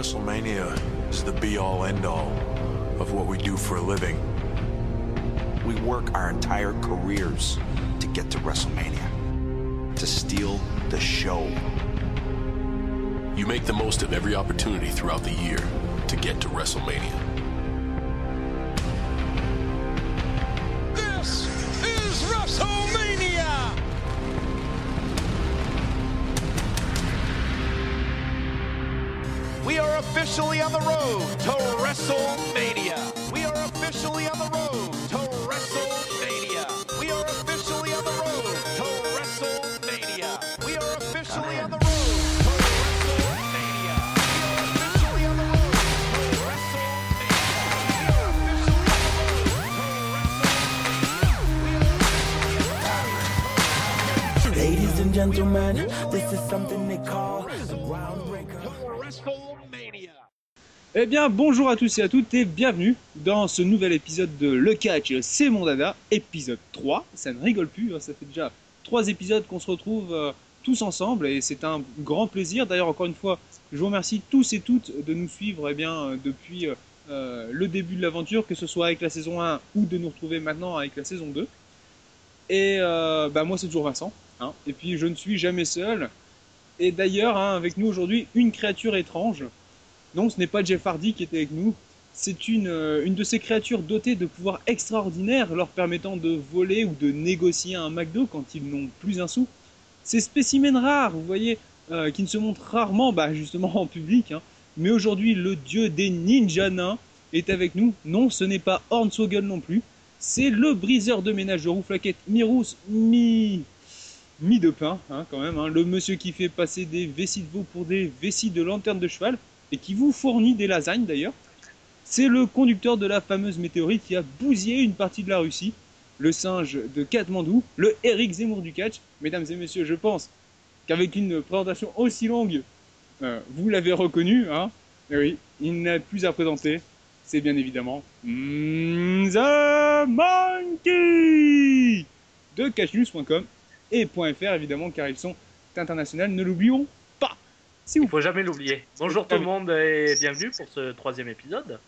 WrestleMania is the be all end all of what we do for a living. We work our entire careers to get to WrestleMania, to steal the show. You make the most of every opportunity throughout the year to get to WrestleMania. Officially on the road to WrestleMania. We are officially on the road to WrestleMania. We are officially on the road to WrestleMania. We are officially on the road. Ladies and gentlemen, this is something Eh bien, bonjour à tous et à toutes et bienvenue dans ce nouvel épisode de Le Catch, c'est mon dada, épisode 3. Ça ne rigole plus, hein, ça fait déjà trois épisodes qu'on se retrouve euh, tous ensemble et c'est un grand plaisir. D'ailleurs, encore une fois, je vous remercie tous et toutes de nous suivre eh euh, depuis euh, le début de l'aventure, que ce soit avec la saison 1 ou de nous retrouver maintenant avec la saison 2. Et bah, moi, c'est toujours Vincent. hein. Et puis, je ne suis jamais seul. Et d'ailleurs, hein, avec nous aujourd'hui, une créature étrange. Non, ce n'est pas Jeff Hardy qui était avec nous. C'est une, euh, une de ces créatures dotées de pouvoirs extraordinaires leur permettant de voler ou de négocier un McDo quand ils n'ont plus un sou. Ces spécimens rares, vous voyez, euh, qui ne se montrent rarement bah, justement en public. hein. Mais aujourd'hui, le dieu des ninjas nains est avec nous. Non, ce n'est pas Hornswoggle non plus. C'est le briseur de ménage de Rouflaquette, Mirous Mi... Mi de pain, hein, quand même. hein. Le monsieur qui fait passer des vessies de veau pour des vessies de lanterne de cheval et qui vous fournit des lasagnes d'ailleurs. C'est le conducteur de la fameuse météorite qui a bousillé une partie de la Russie, le singe de Katmandou, le Eric Zemmour du catch. Mesdames et messieurs, je pense qu'avec une présentation aussi longue, euh, vous l'avez reconnu, hein Eh oui, il n'a plus à présenter, c'est bien évidemment mm, The Monkey de catchnews.com et .fr évidemment car ils sont internationaux, ne l'oublions Il faut jamais l'oublier. Bonjour tout le monde et bienvenue pour ce troisième épisode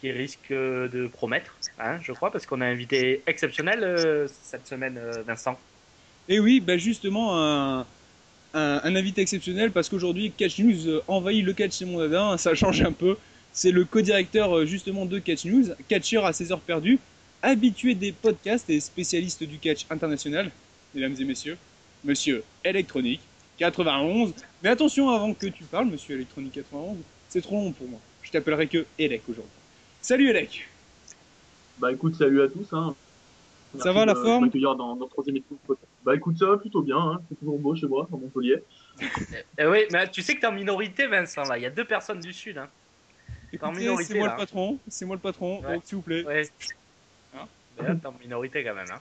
qui risque de promettre, hein, je crois, parce qu'on a un invité exceptionnel euh, cette semaine, euh, Vincent. Et oui, bah justement, un, un, un invité exceptionnel parce qu'aujourd'hui, Catch News euh, envahit le catch chez mon hein, ça change un peu. C'est le co-directeur euh, justement de Catch News, catcheur à ses heures perdues, habitué des podcasts et spécialiste du catch international, mesdames et messieurs, monsieur Electronic 91. Mais attention, avant que tu parles, monsieur Electronic 91, c'est trop long pour moi. Je t'appellerai que Elec aujourd'hui. Salut Elec Bah écoute, salut à tous. Hein. Ça va, la de forme dans, dans le troisième épisode. Bah écoute, ça va plutôt bien. Hein. C'est toujours beau chez moi, à Montpellier. Eh oui, mais tu sais que t'es en minorité, Vincent, là. Il y a deux personnes du Sud. Hein. en minorité, c'est moi là. le patron, c'est moi le patron, Ouais. donc s'il vous plaît. Ouais. Hein Mais là, t'es en minorité quand même. Hein.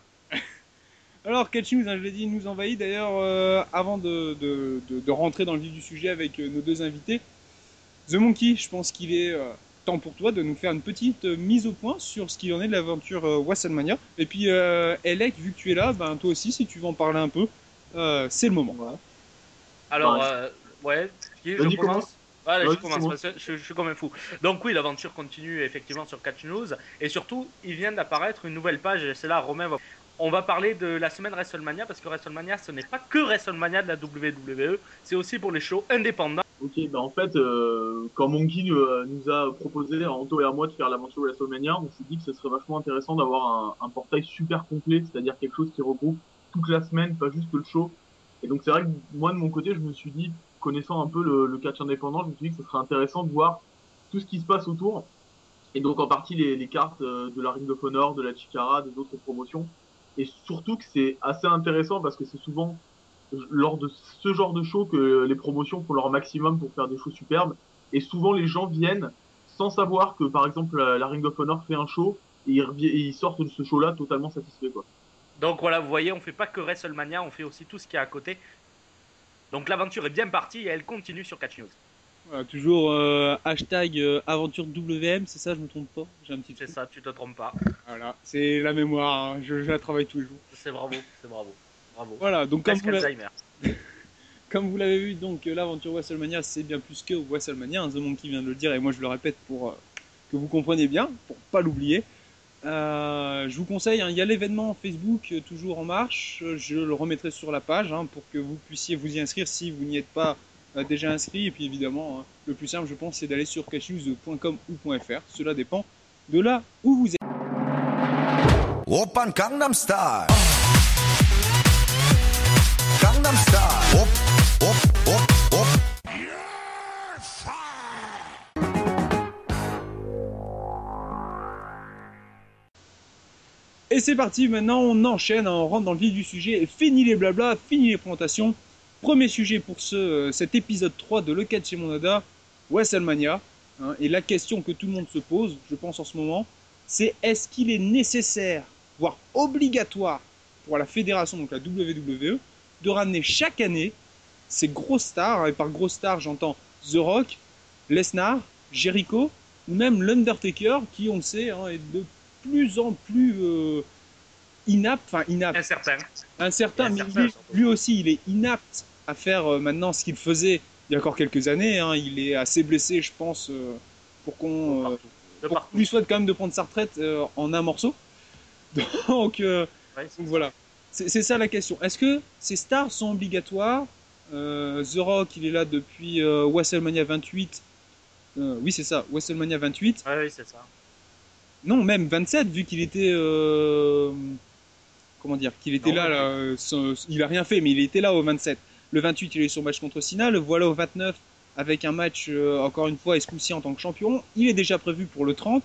Alors, Catch News, hein, je l'ai dit, nous envahit. D'ailleurs, euh, avant de, de, de, de rentrer dans le vif du sujet avec euh, nos deux invités, The Monkey, je pense qu'il est euh, temps pour toi de nous faire une petite euh, mise au point sur ce qu'il en est de l'aventure euh, WrestleMania. Et puis, euh, Elec, vu que tu es là, ben, toi aussi, si tu veux en parler un peu, euh, c'est le moment. Alors, Ouais. euh, je commence. Je commence, parce que je, je suis comme un fou. Donc oui, l'aventure continue effectivement sur Catch News. Et surtout, il vient d'apparaître une nouvelle page, c'est là, Romain va... On va parler de la semaine WrestleMania, parce que WrestleMania, ce n'est pas que WrestleMania de la WWE, c'est aussi pour les shows indépendants. Ok, bah en fait, euh, quand Monkey euh, nous a proposé, à Anto et à moi, de faire l'aventure WrestleMania, on s'est dit que ce serait vachement intéressant d'avoir un, portail super complet, c'est-à-dire quelque chose qui regroupe toute la semaine, pas juste le show. Et donc c'est vrai que moi, de mon côté, je me suis dit, connaissant un peu le, catch indépendant, je me suis dit que ce serait intéressant de voir tout ce qui se passe autour. Et donc en partie les, cartes euh, de la Ring of Honor, de la Chikara, des autres promotions. Et surtout que c'est assez intéressant parce que c'est souvent lors de ce genre de show que les promotions font leur maximum pour faire des shows superbes. Et souvent les gens viennent sans savoir que par exemple la, Ring of Honor fait un show et ils, et ils sortent de ce show-là totalement satisfaits quoi. Donc voilà, vous voyez, on fait pas que WrestleMania, on fait aussi tout ce qui est à côté. Donc l'aventure est bien partie et elle continue sur Catch News. Voilà, toujours euh, hashtag euh, aventure WM, c'est ça, je me trompe pas? J'ai un petit C'est ça, tu te trompes pas. Voilà, c'est la mémoire, hein, je, je la travaille tous les jours. C'est bravo, c'est bravo. Bravo. Voilà, donc comme vous, comme vous l'avez vu, donc l'aventure WrestleMania, c'est bien plus que WrestleMania. Hein, The Monkey vient de le dire et moi je le répète pour euh, que vous compreniez bien, pour pas l'oublier. Euh, je vous conseille, hein, il y a l'événement Facebook euh, toujours en marche. Je le remettrai sur la page pour que vous puissiez vous y inscrire si vous n'y êtes pas euh, déjà inscrit. Et puis évidemment, hein, le plus simple, je pense, c'est d'aller sur cashnews.com ou .fr. Cela dépend de là où vous êtes. Et c'est parti, maintenant on enchaîne, on rentre dans le vif du sujet, fini les blabla, fini les présentations, Premier sujet pour ce, euh, cet épisode 3 de Le Catch chez Monada, WrestleMania. hein. et la question que tout le monde se pose, je pense en ce moment, c'est est-ce qu'il est nécessaire, voire obligatoire pour la fédération, donc la WWE, de ramener chaque année ces grosses stars, et par grosses stars j'entends The Rock, Lesnar, Jericho, ou même l'Undertaker, qui on le sait, hein, est de plus en plus euh, inapte, enfin inapte, Incertain. incertain, mais lui, lui aussi il est inapte à faire euh, maintenant ce qu'il faisait il y a encore quelques années. hein. il est assez blessé, je pense, euh, pour qu'on euh, lui souhaite quand même de prendre sa retraite en un morceau. Donc, Ouais, c'est donc voilà, c'est ça la question. Est-ce que ces stars sont obligatoires Euh, The Rock, il est là depuis euh, WrestleMania 28. Euh, oui, c'est ça, WrestleMania 28. Ouais, oui, c'est ça. Non, même 27, vu qu'il était. comment dire Qu'il était Non, là, là, il a rien fait, mais il était là au 27. Le 28, il a eu son match contre Cena. Le voilà au 29, avec un match, euh, encore une fois, et ce coup-ci en tant que champion. Il est déjà prévu pour le 30.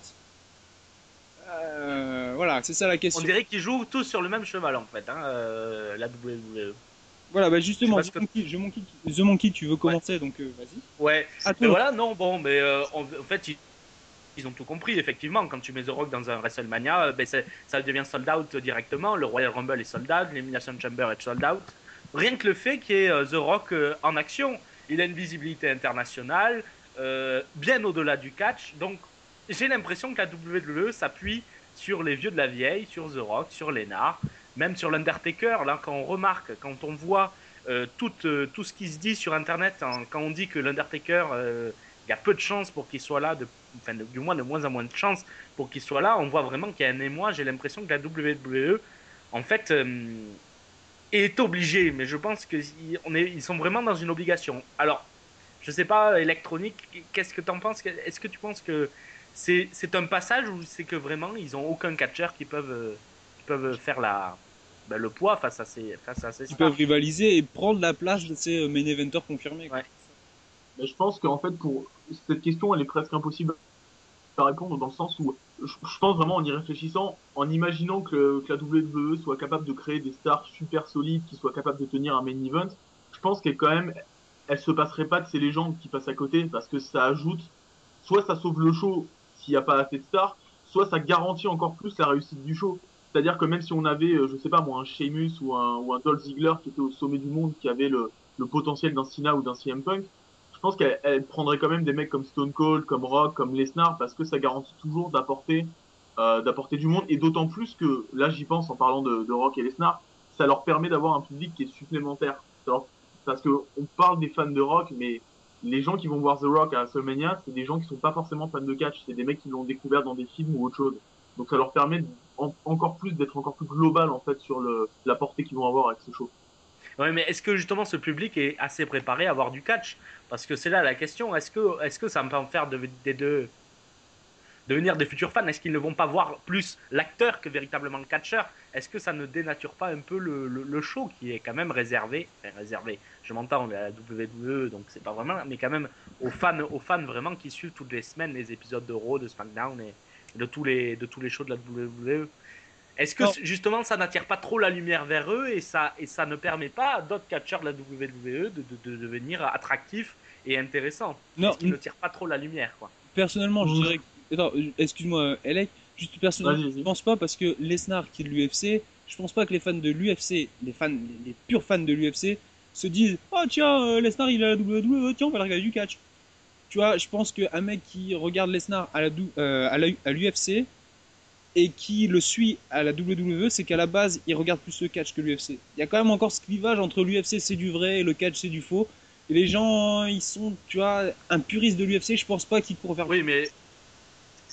Euh, voilà, c'est ça la On question. dirait qu'ils jouent tous sur le même cheval en fait, hein, euh, la WWE. Voilà, bah justement, Je The Monkey, The Monkey, The Monkey, tu veux commencer, donc vas-y. Ouais, À mais toi. voilà, non, bon, mais en, en fait, ils, ils ont tout compris, effectivement. Quand tu mets The Rock dans un WrestleMania, ben, ça devient sold out directement. Le Royal Rumble est sold out, l'Elimination Chamber est sold out. Rien que le fait qu'il y ait euh, The Rock euh, en action, il a une visibilité internationale, euh, bien au-delà du catch. Donc, j'ai l'impression que la WWE s'appuie sur les vieux de la vieille, sur The Rock, sur Lennart, même sur l'Undertaker. Là, quand on remarque, quand on voit tout, tout ce qui se dit sur Internet, hein, quand on dit que l'Undertaker, il y a peu de chances pour qu'il soit là, enfin, du moins de moins en moins de chances pour qu'il soit là, on voit vraiment qu'il y a un émoi. J'ai l'impression que la WWE, en fait, est obligée, mais je pense qu'ils ils sont vraiment dans une obligation. Alors, je sais pas, électronique, qu'est-ce que tu en penses? Est-ce que tu penses que c'est c'est un passage ou c'est que vraiment ils ont aucun catcheur qui peuvent, qui peuvent faire la, ben, le poids face à ces, face à ces Ils stars? peuvent rivaliser et prendre la place de ces euh, main eventers confirmés. Ouais. Mais je pense qu'en fait, pour cette question, elle est presque impossible à répondre dans le sens où je, pense vraiment en y réfléchissant, en imaginant que, que la WWE soit capable de créer des stars super solides, qui soient capables de tenir un main event, je pense qu'elle quand même, elle se passerait pas de ces légendes qui passent à côté parce que ça ajoute, soit ça sauve le show s'il n'y a pas assez de stars, soit ça garantit encore plus la réussite du show. C'est-à-dire que même si on avait, euh, je sais pas moi, un Sheamus ou un, ou un Dolph Ziggler qui était au sommet du monde, qui avait le, le potentiel d'un Cena ou d'un CM Punk, je pense qu'elle elle prendrait quand même des mecs comme Stone Cold, comme Rock, comme Lesnar, parce que ça garantit toujours d'apporter euh, d'apporter du monde, et d'autant plus que, là j'y pense en parlant de, Rock et Lesnar, ça leur permet d'avoir un public qui est supplémentaire. Parce que on parle des fans de Rock, mais les gens qui vont voir The Rock à WrestleMania, c'est des gens qui sont pas forcément fans de catch, c'est des mecs qui l'ont découvert dans des films ou autre chose. Donc ça leur permet en- encore plus d'être encore plus global en fait sur la portée qu'ils vont avoir avec ce show. Mais est-ce que justement ce public est assez préparé à voir du catch? Parce que c'est là la question. Est-ce que, est-ce que ça peut en faire de- des deux devenir des futurs fans? Est-ce qu'ils ne vont pas voir plus l'acteur que véritablement le catcheur? Est-ce que ça ne dénature pas un peu le, le- show qui est quand même réservé enfin, réservé Je m'entends, on est à la WWE, donc c'est pas vraiment, mais quand même aux fans, aux fans vraiment qui suivent toutes les semaines les épisodes de Raw, de SmackDown et de tous les shows de la WWE. Est-ce que Non. justement ça n'attire pas trop la lumière vers eux et ça, et ça ne permet pas à d'autres catcheurs de la WWE de, de- de devenir attractifs et intéressants? Non, Est-ce qu'ils ne tirent pas trop la lumière quoi personnellement, je Mhm. dirais. que- Attends, euh, excuse-moi, Elec. Juste personnellement, je vas-y. pense pas parce que Lesnar qui est de l'UFC, je pense pas que les fans de l'UFC, les fans, les, les purs fans de l'UFC, se disent Oh tiens, euh, Lesnar il est à la WWE, tiens, on va le regarder du catch. Tu vois, je pense qu'un mec qui regarde Lesnar à la dou- euh, à la- à l'UFC et qui le suit à la WWE, c'est qu'à la base, il regarde plus le catch que l'UFC. Il y a quand même encore ce clivage entre l'UFC c'est du vrai et le catch c'est du faux. Et les gens, ils sont, tu vois, un puriste de l'UFC, je pense pas qu'ils courent vers. Oui, mais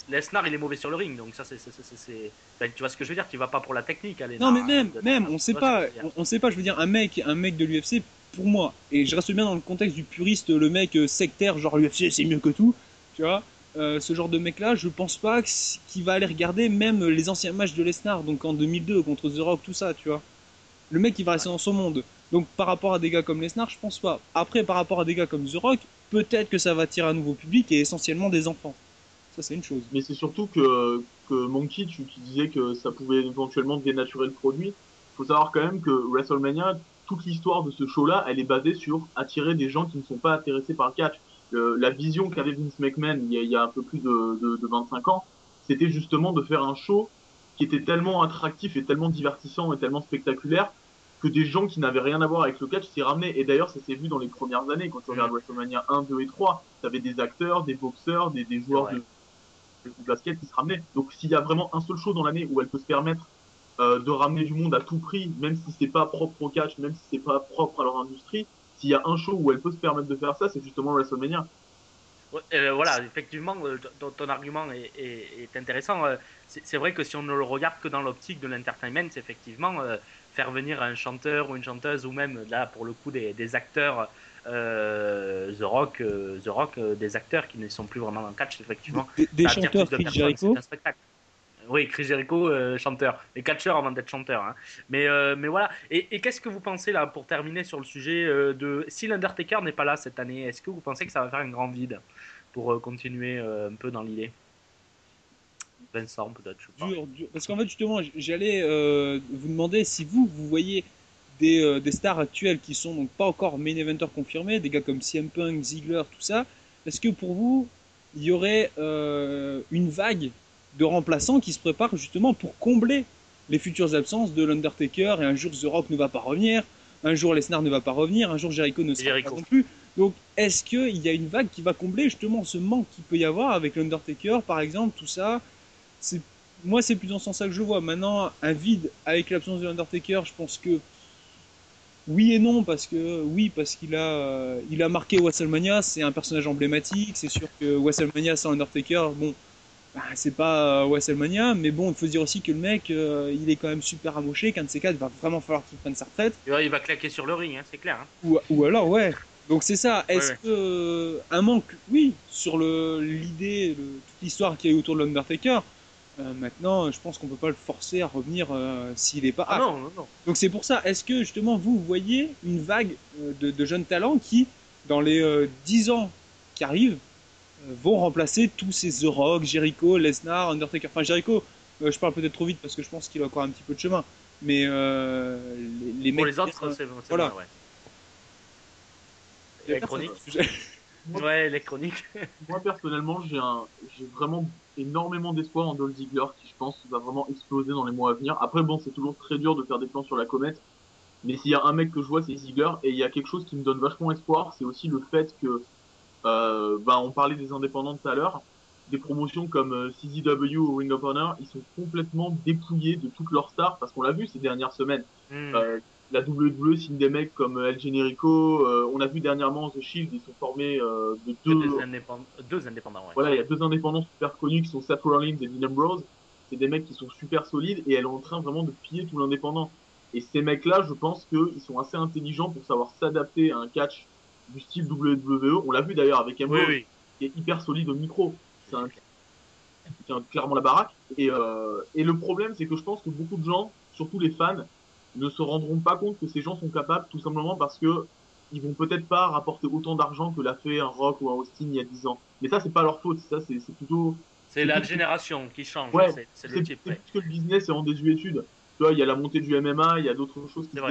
Lesnar, il est mauvais sur le ring, donc ça, c'est. enfin, tu vois ce que je veux dire Tu vas pas pour la technique, allez. Non, mais même, même, on sait pas, on, on sait pas. Je veux dire, un mec, un mec de l'UFC, pour moi, et je reste bien dans le contexte du puriste, le mec euh, sectaire, genre l'UFC c'est mieux que tout, tu vois. Euh, ce genre de mec-là, je pense pas qu'il va aller regarder même les anciens matchs de Lesnar, donc en 2002 contre The Rock, tout ça, tu vois. Le mec, il va rester dans son monde. Donc par rapport à des gars comme Lesnar, je pense pas. Après, par rapport à des gars comme The Rock, peut-être que ça va attirer un nouveau public et essentiellement des enfants. Ça, c'est une chose. Mais c'est surtout que, que Monkey, tu, tu disais que ça pouvait éventuellement dénaturer le produit. faut savoir quand même que WrestleMania, toute l'histoire de ce show-là, elle est basée sur attirer des gens qui ne sont pas intéressés par le catch. Le- la vision qu'avait Vince McMahon il y, a, il y a un peu plus de, de, de 25 ans, c'était justement de faire un show qui était tellement attractif et tellement divertissant et tellement spectaculaire que des gens qui n'avaient rien à voir avec le catch s'y ramenaient. Et d'ailleurs, ça s'est vu dans les premières années, quand tu regardes WrestleMania 1, 2 et 3, t'avais des acteurs, des boxeurs, des, des joueurs de basket qui se ramenaient. Donc s'il y a vraiment un seul show dans l'année où elle peut se permettre euh, de ramener du monde à tout prix, même si c'est pas propre au catch, même si c'est pas propre à leur industrie, s'il y a un show où elle peut se permettre de faire ça, c'est justement WrestleMania. Euh, voilà, effectivement, euh, ton, ton argument est, est- est intéressant. Euh, C'est c'est vrai que si on ne le regarde que dans l'optique de l'entertainment, c'est effectivement, euh, faire venir un chanteur ou une chanteuse, ou même là, pour le coup, des, des acteurs, euh, The Rock, euh, The Rock euh, des acteurs qui ne sont plus vraiment dans le catch, effectivement. Des, des chanteurs, de Jericho, c'est un spectacle. Oui, Chris Jericho, euh, chanteur. Et catcheur avant d'être chanteur. Hein. Mais, euh, mais voilà. Et, qu'est-ce que vous pensez, là, pour terminer sur le sujet euh, de. Si l'Undertaker n'est pas là cette année, est-ce que vous pensez que ça va faire un grand vide pour continuer un peu dans l'idée? Vincent, peut-être, dur, dur. Parce qu'en fait, justement, j'allais vous demander si vous, vous voyez des, des stars actuelles qui sont donc pas encore main eventers confirmés, des gars comme CM Punk, Ziggler, tout ça. Est-ce que pour vous, il y aurait une vague de remplaçants qui se prépare justement pour combler les futures absences de l'Undertaker et un jour The Rock ne va pas revenir, un jour Lesnar ne va pas revenir, un jour Jericho ne sera Jericho. pas non plus. Donc est-ce qu'il y a une vague qui va combler justement ce manque qu'il peut y avoir avec l'Undertaker par exemple, tout ça? C'est moi c'est plus dans ce sens-là que je vois. Maintenant, un vide avec l'absence de l'Undertaker, je pense que oui et non parce que oui parce qu'il a euh, il a marqué WrestleMania, c'est un personnage emblématique, c'est sûr que WrestleMania sans Undertaker, bon bah, c'est pas euh, WrestleMania, mais bon il faut se dire aussi que le mec euh, il est quand même super amoché, qu'un de ces quatre va vraiment falloir qu'il prenne sa retraite. Et ouais, il va claquer sur le ring, hein, c'est clair. hein. Ou, ou alors, ouais. Donc c'est ça. Est-ce Ouais, que euh, un manque, oui, sur le l'idée, toute l'histoire qu'il y a eu autour de l'Undertaker. euh, maintenant, je pense qu'on peut pas le forcer à revenir euh, s'il est pas. Ah non, non, non. Donc c'est pour ça. Est-ce que justement vous voyez une vague euh, de, de jeunes talents qui, dans les euh, 10 ans qui arrivent, vont remplacer tous ces The Rock, Jericho, Lesnar, Undertaker. Enfin Jericho, euh, je parle peut-être trop vite parce que je pense qu'il a encore un petit peu de chemin. Mais euh, les, les Pour mecs les autres, c'est c'est voilà. bon, ouais. Électronique. personne. Ouais, électronique. Moi personnellement, j'ai un, j'ai vraiment énormément d'espoir en Dolph Ziggler qui, je pense, va vraiment exploser dans les mois à venir. Après, bon, c'est toujours très dur de faire des plans sur la comète, mais s'il y a un mec que je vois, c'est Ziggler, et il y a quelque chose qui me donne vachement espoir, c'est aussi le fait que, euh, ben, on parlait des indépendants tout à l'heure, des promotions comme euh, CZW ou Ring of Honor, ils sont complètement dépouillés de toutes leurs stars, parce qu'on l'a vu ces dernières semaines. Hmm. Euh, la WWE signe des mecs comme El Generico. euh, on a vu dernièrement The Shield, ils sont formés euh, de deux. deux, indépendants, deux indépendants, ouais. Voilà, il y a deux indépendants super connus qui sont Seth Rollins et Dean Ambrose. C'est des mecs qui sont super solides et elle est en train vraiment de piller tout l'indépendant. Et ces mecs-là, je pense qu'ils sont assez intelligents pour savoir s'adapter à un catch du style WWE. On l'a vu d'ailleurs avec Ambrose, oui. qui est hyper solide au micro. C'est un qui tient clairement la baraque. Et, euh, et le problème, c'est que je pense que beaucoup de gens, surtout les fans, ne se rendront pas compte que ces gens sont capables, tout simplement parce que ils vont peut-être pas rapporter autant d'argent que l'a fait un Rock ou un Austin il y a 10 ans. Mais ça, c'est pas leur faute. Ça, c'est plutôt C'est la génération qui change, Ouais, c'est- le type. ouais. que le business est en désuétude. Tu vois, il y a la montée du MMA, il y a d'autres choses qui se.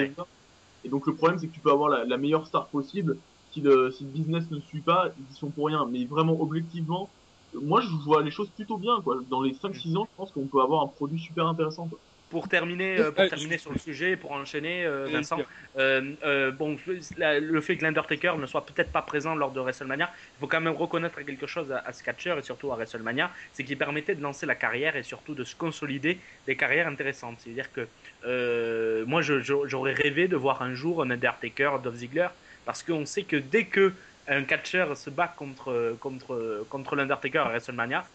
Et donc le problème, c'est que tu peux avoir la, la meilleure star possible. Si le, si le business ne suit pas, ils y sont pour rien. Mais vraiment, objectivement, moi, je vois les choses plutôt bien. Quoi. Dans les 5-6 ans, je pense qu'on peut avoir un produit super intéressant. Quoi. pour terminer, euh, pour Euh, terminer sur le sujet, pour enchaîner, euh, Vincent, euh, euh, bon, la- le fait que l'Undertaker ne soit peut-être pas présent lors de WrestleMania, il faut quand même reconnaître quelque chose à, à ce catcheur et surtout à WrestleMania, c'est qu'il permettait de lancer la carrière et surtout de se consolider des carrières intéressantes. C'est-à-dire que euh, moi, j'aurais rêvé de voir un jour un Undertaker, Dolph Ziggler, parce qu'on sait que dès que un catcheur se bat contre, contre, contre l'Undertaker à WrestleMania,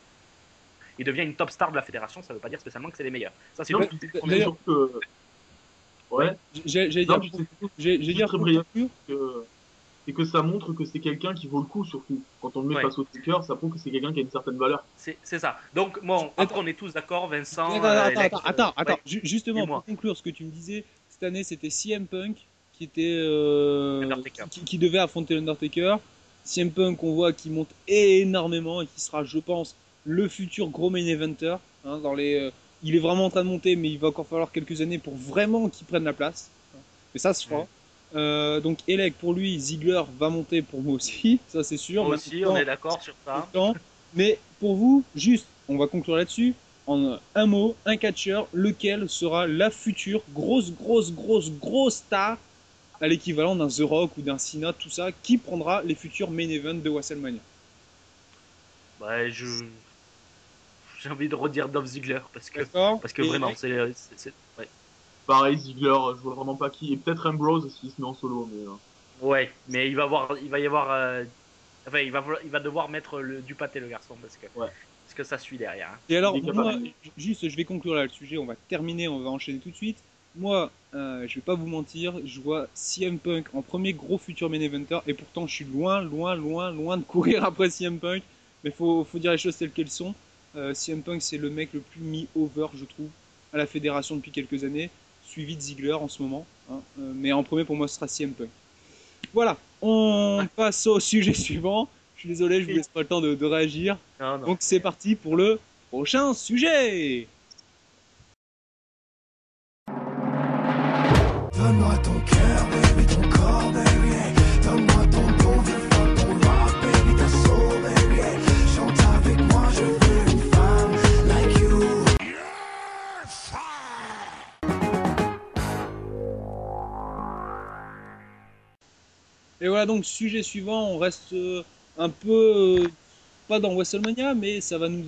il devient une top star de la fédération. Ça ne veut pas dire spécialement que c'est les meilleurs. Ça, c'est le- que. Ouais, J'ai- dire, j'ai- très brillant. que, c'est que ça montre que c'est quelqu'un qui vaut le coup, surtout. Quand on le met Ouais. face au Taker, ça prouve que c'est quelqu'un qui a une certaine valeur. C'est c'est ça. Donc, bon, après, on est tous d'accord, Vincent. Attends, euh, attends, Alex, attends, attends, euh, ouais. Ju- Justement, pour conclure ce que tu me disais, cette année c'était CM Punk qui était euh, qui, qui devait affronter l'Undertaker. CM Punk, on voit qui monte énormément et qui sera, je pense, le futur gros main eventer. hein, dans les, euh, il est vraiment en train de monter, mais il va encore falloir quelques années pour vraiment qu'il prenne la place. Mais ça se fera. Euh, donc Elec pour lui, Ziggler va monter pour moi aussi, ça c'est sûr. Moi aussi, on est d'accord sur ça. temps. Mais pour vous, juste, on va conclure là-dessus. En un mot, un catcheur, lequel sera la future grosse, grosse, grosse, grosse star à l'équivalent d'un The Rock ou d'un Cena, tout ça, qui prendra les futurs main events de WrestleMania? Ouais, je. J'ai envie de redire Dolph Ziggler parce que, D'accord parce que Et- vraiment, c'est. ouais. Pareil, Ziggler, je vois vraiment pas qui. Et peut-être Ambrose s'il se met en solo. Mais, euh, Ouais, mais il va, avoir, il va y avoir. euh, Enfin, il va, il va devoir mettre le, du pâté, le garçon, parce que, Ouais. parce que ça suit derrière. hein. Et alors, moi, capable. juste, je vais conclure là le sujet, on va terminer, on va enchaîner tout de suite. Moi, euh, je vais pas vous mentir, je vois CM Punk en premier gros futur main eventer, et pourtant je suis loin, loin, loin, loin de courir après CM Punk, mais faut, faut dire les choses telles qu'elles sont. Euh, CM Punk, c'est le mec le plus mis over, je trouve, à la fédération depuis quelques années, suivi de Ziggler en ce moment. hein. Euh, mais en premier, pour moi, ce sera CM Punk. Voilà, on passe au sujet suivant. Je suis désolé, je vous laisse pas le temps de- de réagir. Non, non. Donc c'est parti pour le prochain sujet. Donne-moi ton cœur, baby, ton corps, baby. Donne-moi ton bon vieux fuck, ton rock, baby, ta soul, baby. Chante avec moi, je veux une femme like you. Et voilà donc sujet suivant, on reste euh, un peu euh, pas dans WrestleMania, mais ça va nous,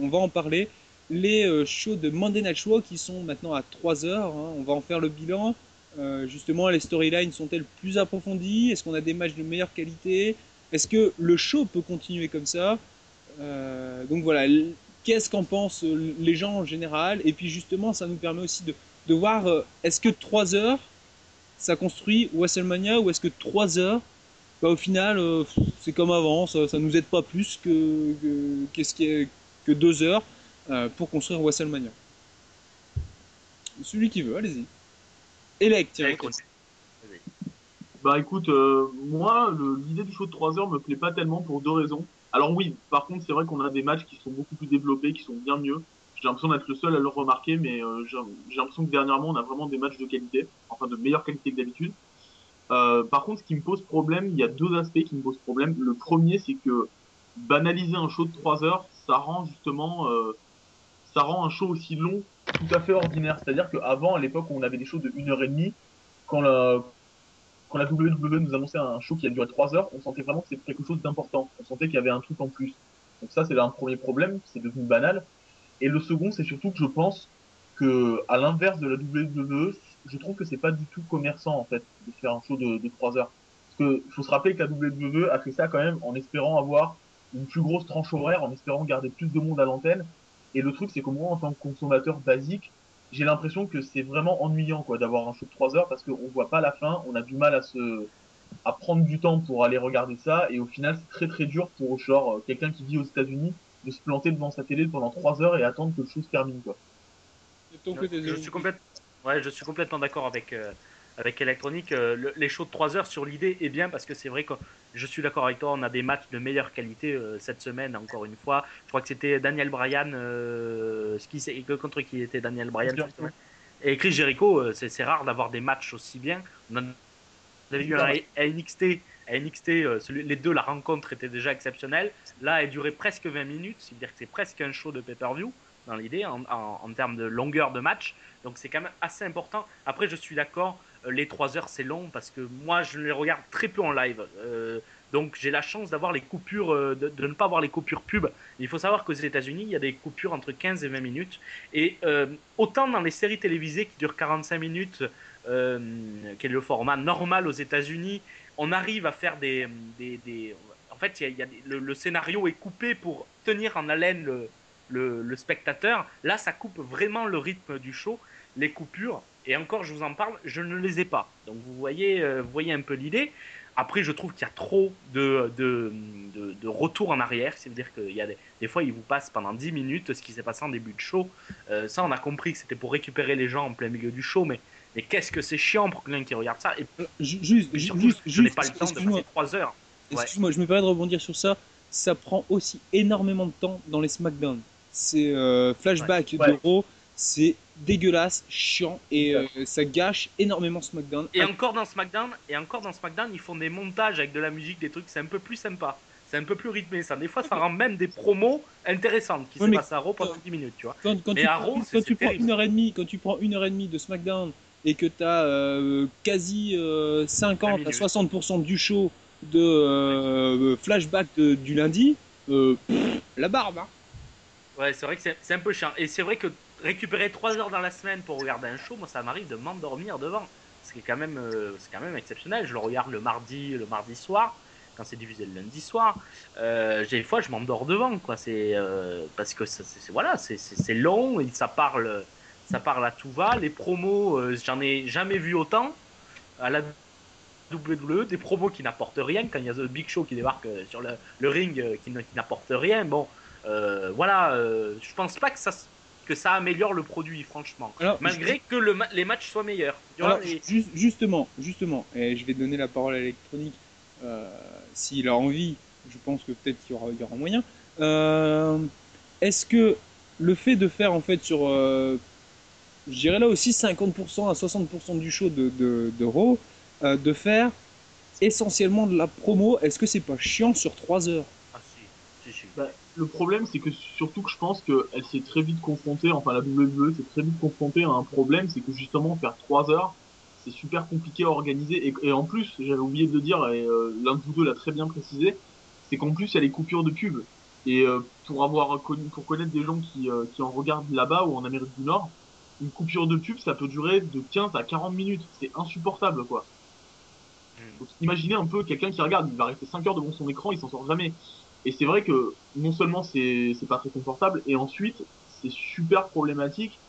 on va en parler. Les euh, shows de Monday Night qui sont maintenant à 3 heures, hein, on va en faire le bilan. Euh, justement, les storylines sont-elles plus approfondies? Est-ce qu'on a des matchs de meilleure qualité? Est-ce que le show peut continuer comme ça? Euh, Donc voilà, qu'est-ce qu'en pensent les gens en général? Et puis justement, ça nous permet aussi de, voir euh, est-ce que 3 heures ça construit WrestleMania ou est-ce que 3 heures, bah, au final, c'est comme avant, ça, ça nous aide pas plus que, que, est, que 2 heures pour construire WrestleMania. Celui qui veut, allez-y. Elec, tiens. Écoute, Bah écoute, euh, moi, l'idée du show de 3 heures me plaît pas tellement pour deux raisons. Alors oui, par contre, c'est vrai qu'on a des matchs qui sont beaucoup plus développés, qui sont bien mieux. J'ai l'impression d'être le seul à le remarquer, mais euh, j'ai j'ai l'impression que dernièrement, on a vraiment des matchs de qualité, enfin de meilleure qualité que d'habitude. Euh, par contre, ce qui me pose problème, il y a deux aspects qui me posent problème. Le premier, c'est que banaliser un show de 3 heures, ça rend justement, euh, ça rend un show aussi long tout à fait ordinaire. C'est-à-dire qu'avant, à l'époque où on avait des shows de 1 heure et demie, quand la, quand la WWE nous annonçait un show qui a duré 3 heures, on sentait vraiment que c'était quelque chose d'important. On sentait qu'il y avait un truc en plus. Donc ça, c'est un premier problème, c'est devenu banal. Et le second, c'est surtout que je pense que, à l'inverse de la WWE, je trouve que c'est pas du tout commerçant, en fait, de faire un show de, de 3 heures. Parce que, faut se rappeler que la WWE a fait ça quand même en espérant avoir une plus grosse tranche horaire, en espérant garder plus de monde à l'antenne. Et le truc, c'est que moi, en tant que consommateur basique, j'ai l'impression que c'est vraiment ennuyant, quoi, d'avoir un show de 3 heures parce qu'on voit pas la fin, on a du mal à se, à prendre du temps pour aller regarder ça, et au final, c'est très très dur pour, genre, quelqu'un qui vit aux États-Unis de se planter devant sa télé pendant 3 heures et attendre que le show se termine, quoi. Je, suis complète- ouais, je suis complètement d'accord avec, euh, avec Electronic. Euh, le- les shows de 3 heures sur l'idée est bien parce que c'est vrai que je suis d'accord avec toi, on a des matchs de meilleure qualité euh, cette semaine, encore une fois. Je crois que c'était Daniel Bryan, euh, qui, contre qui était Daniel Bryan cette semaine. Et Chris Jericho, euh, c'est rare d'avoir des matchs aussi bien. On en avait eu à NXT, à NXT celui- les deux, la rencontre était déjà exceptionnelle. Là, elle durait presque 20 minutes, c'est-à-dire que c'est presque un show de pay-per-view dans l'idée en, en- en termes de longueur de match. Donc c'est quand même assez important. Après, je suis d'accord, les 3 heures c'est long parce que moi je les regarde très peu en live. Euh, donc j'ai la chance d'avoir les coupures, euh, de, ne pas avoir les coupures pub. Il faut savoir qu'aux États-Unis, il y a des coupures entre 15 et 20 minutes. Et euh, autant dans les séries télévisées qui durent 45 minutes, euh, qui est le format normal aux États-Unis, on arrive à faire des. des, des- en fait, le, scénario est coupé pour tenir en haleine le, le, le spectateur. Là, ça coupe vraiment le rythme du show, les coupures. Et encore, je vous en parle, je ne les ai pas. Donc vous voyez, euh, vous voyez un peu l'idée. Après, je trouve qu'il y a trop de, de, de, de retour en arrière. C'est-à-dire qu'il y a des, des fois, il vous passe pendant 10 minutes ce qui s'est passé en début de show. Euh, ça, on a compris que c'était pour récupérer les gens en plein milieu du show. Mais, mais qu'est-ce que c'est chiant pour quelqu'un qui regarde ça? Et Euh, ju- Juste, ju- surtout, juste, je n'ai pas le temps de passer 3 heures. Ouais. excuse-moi, je me permets de rebondir sur ça. Ça prend aussi énormément de temps dans les SmackDown. C'est euh, flashback Ouais. d'Euro, c'est dégueulasse, chiant et euh, ça gâche énormément SmackDown. Et encore dans SmackDown, et encore dans SmackDown, ils font des montages avec de la musique, des trucs, c'est un peu plus sympa. C'est un peu plus rythmé, ça. Des fois, ça rend même des promos intéressantes qui Ouais, se passent à Raw pendant 10 minutes, tu vois. quand, quand Mais tu, à prends- Raw, quand tu prends une heure et demie, quand tu prends une heure et demie de SmackDown et que tu as quasi euh, 50 à minutes. 60% du show de euh, flashback de- du lundi, euh, pff, la barbe. Hein. Ouais, c'est vrai que c'est un peu chiant. Et c'est vrai que récupérer 3 heures dans la semaine pour regarder un show, moi, ça m'arrive de m'endormir devant. Ce qui est quand même, euh, c'est quand même exceptionnel. Je le regarde le mardi, le mardi soir, quand c'est diffusé le lundi soir. Euh, j'ai- des fois, je m'endors devant, quoi. C'est euh, parce que c'est voilà, c'est- long et ça parle, ça parle à tout va. Les promos, j'en ai jamais vu autant à la WWE, des promos qui n'apportent rien. Quand il y a The Big Show qui débarque sur le, le ring, qui n'apporte rien. Bon, voilà, je pense pas que ça, que ça améliore le produit, franchement. Alors, Malgré que le ma- les matchs soient meilleurs. Alors, ju- justement, justement, et je vais donner la parole à l'électronique euh, s'il a envie. Je pense que peut-être qu'il y aura, il y aura moyen. Euh, Est-ce que le fait de faire en fait sur, euh, je dirais là aussi 50% à 60% du show de, de, de Raw, euh, de faire essentiellement de la promo, est-ce que c'est pas chiant sur 3 heures? Ah, si, si, si. Bah, le problème, c'est que surtout que je pense qu'elle s'est très vite confrontée, enfin la WWE s'est très vite confrontée à un problème, c'est que justement faire trois heures, c'est super compliqué à organiser. Et, et en plus, j'avais oublié de le dire, et euh, l'un de vous deux l'a très bien précisé, c'est qu'en plus il y a les coupures de pub. Et euh, pour avoir connu, pour connaître des gens qui, euh, qui en regardent là-bas ou en Amérique du Nord, une coupure de pub, ça peut durer de 15 à 40 minutes. C'est insupportable, quoi. Mm. Donc, imaginez un peu quelqu'un qui regarde, il va rester 5 heures devant son écran, il s'en sort jamais. Et c'est vrai que non seulement c'est c'est pas très confortable, et ensuite c'est super problématique.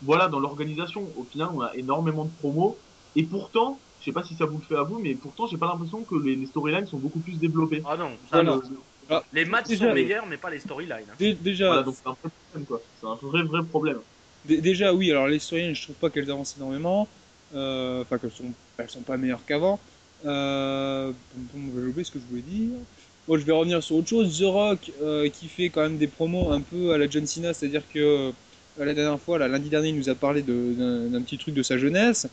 Voilà, dans l'organisation, au final, on a énormément de promos, et pourtant, je sais pas si ça vous le fait à vous, mais pourtant j'ai pas l'impression que les, les storylines sont beaucoup plus développées. Ah non, ça, Voilà. non. Ah, Les matchs déjà, sont meilleurs, mais pas les storylines. hein. Dé- Déjà, Voilà, donc c'est un vrai problème, quoi. C'est un vrai vrai problème. Dé- Déjà, oui, alors les historiennes, je trouve pas qu'elles avancent énormément. Euh, Enfin, qu'elles sont, elles sont pas meilleures qu'avant. Euh, bon, bon, j'ai oublié ce que je voulais dire. Bon, je vais revenir sur autre chose. The Rock, euh, qui fait quand même des promos un peu à la John Cena, c'est-à-dire que euh, la dernière fois, là, lundi dernier, il nous a parlé de- d'un petit truc de sa jeunesse.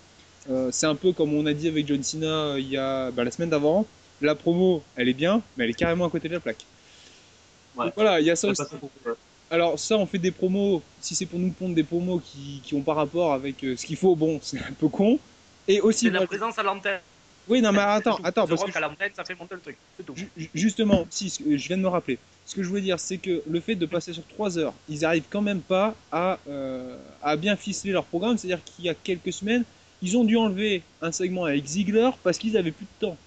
Euh, c'est un peu comme on a dit avec John Cena euh, il y a bah, la semaine d'avant. La promo, elle est bien, mais elle est carrément à côté de la plaque. Ouais. Donc voilà, il y a ça aussi. Alors ça, on fait des promos. Si c'est pour nous pondre des promos qui qui ont pas rapport avec euh, ce qu'il faut, bon, c'est un peu con. Et aussi, C'est la présence à l'antenne. Oui, non mais attends, attends, parce que à l'antenne, ça fait monter le truc. Tout. justement, si je viens de me rappeler. Ce que je voulais dire, c'est que le fait de passer sur 3 heures, ils arrivent quand même pas à euh, à bien ficeler leur programme. C'est-à-dire qu'il y a quelques semaines, ils ont dû enlever un segment avec Ziggler parce qu'ils avaient plus de temps.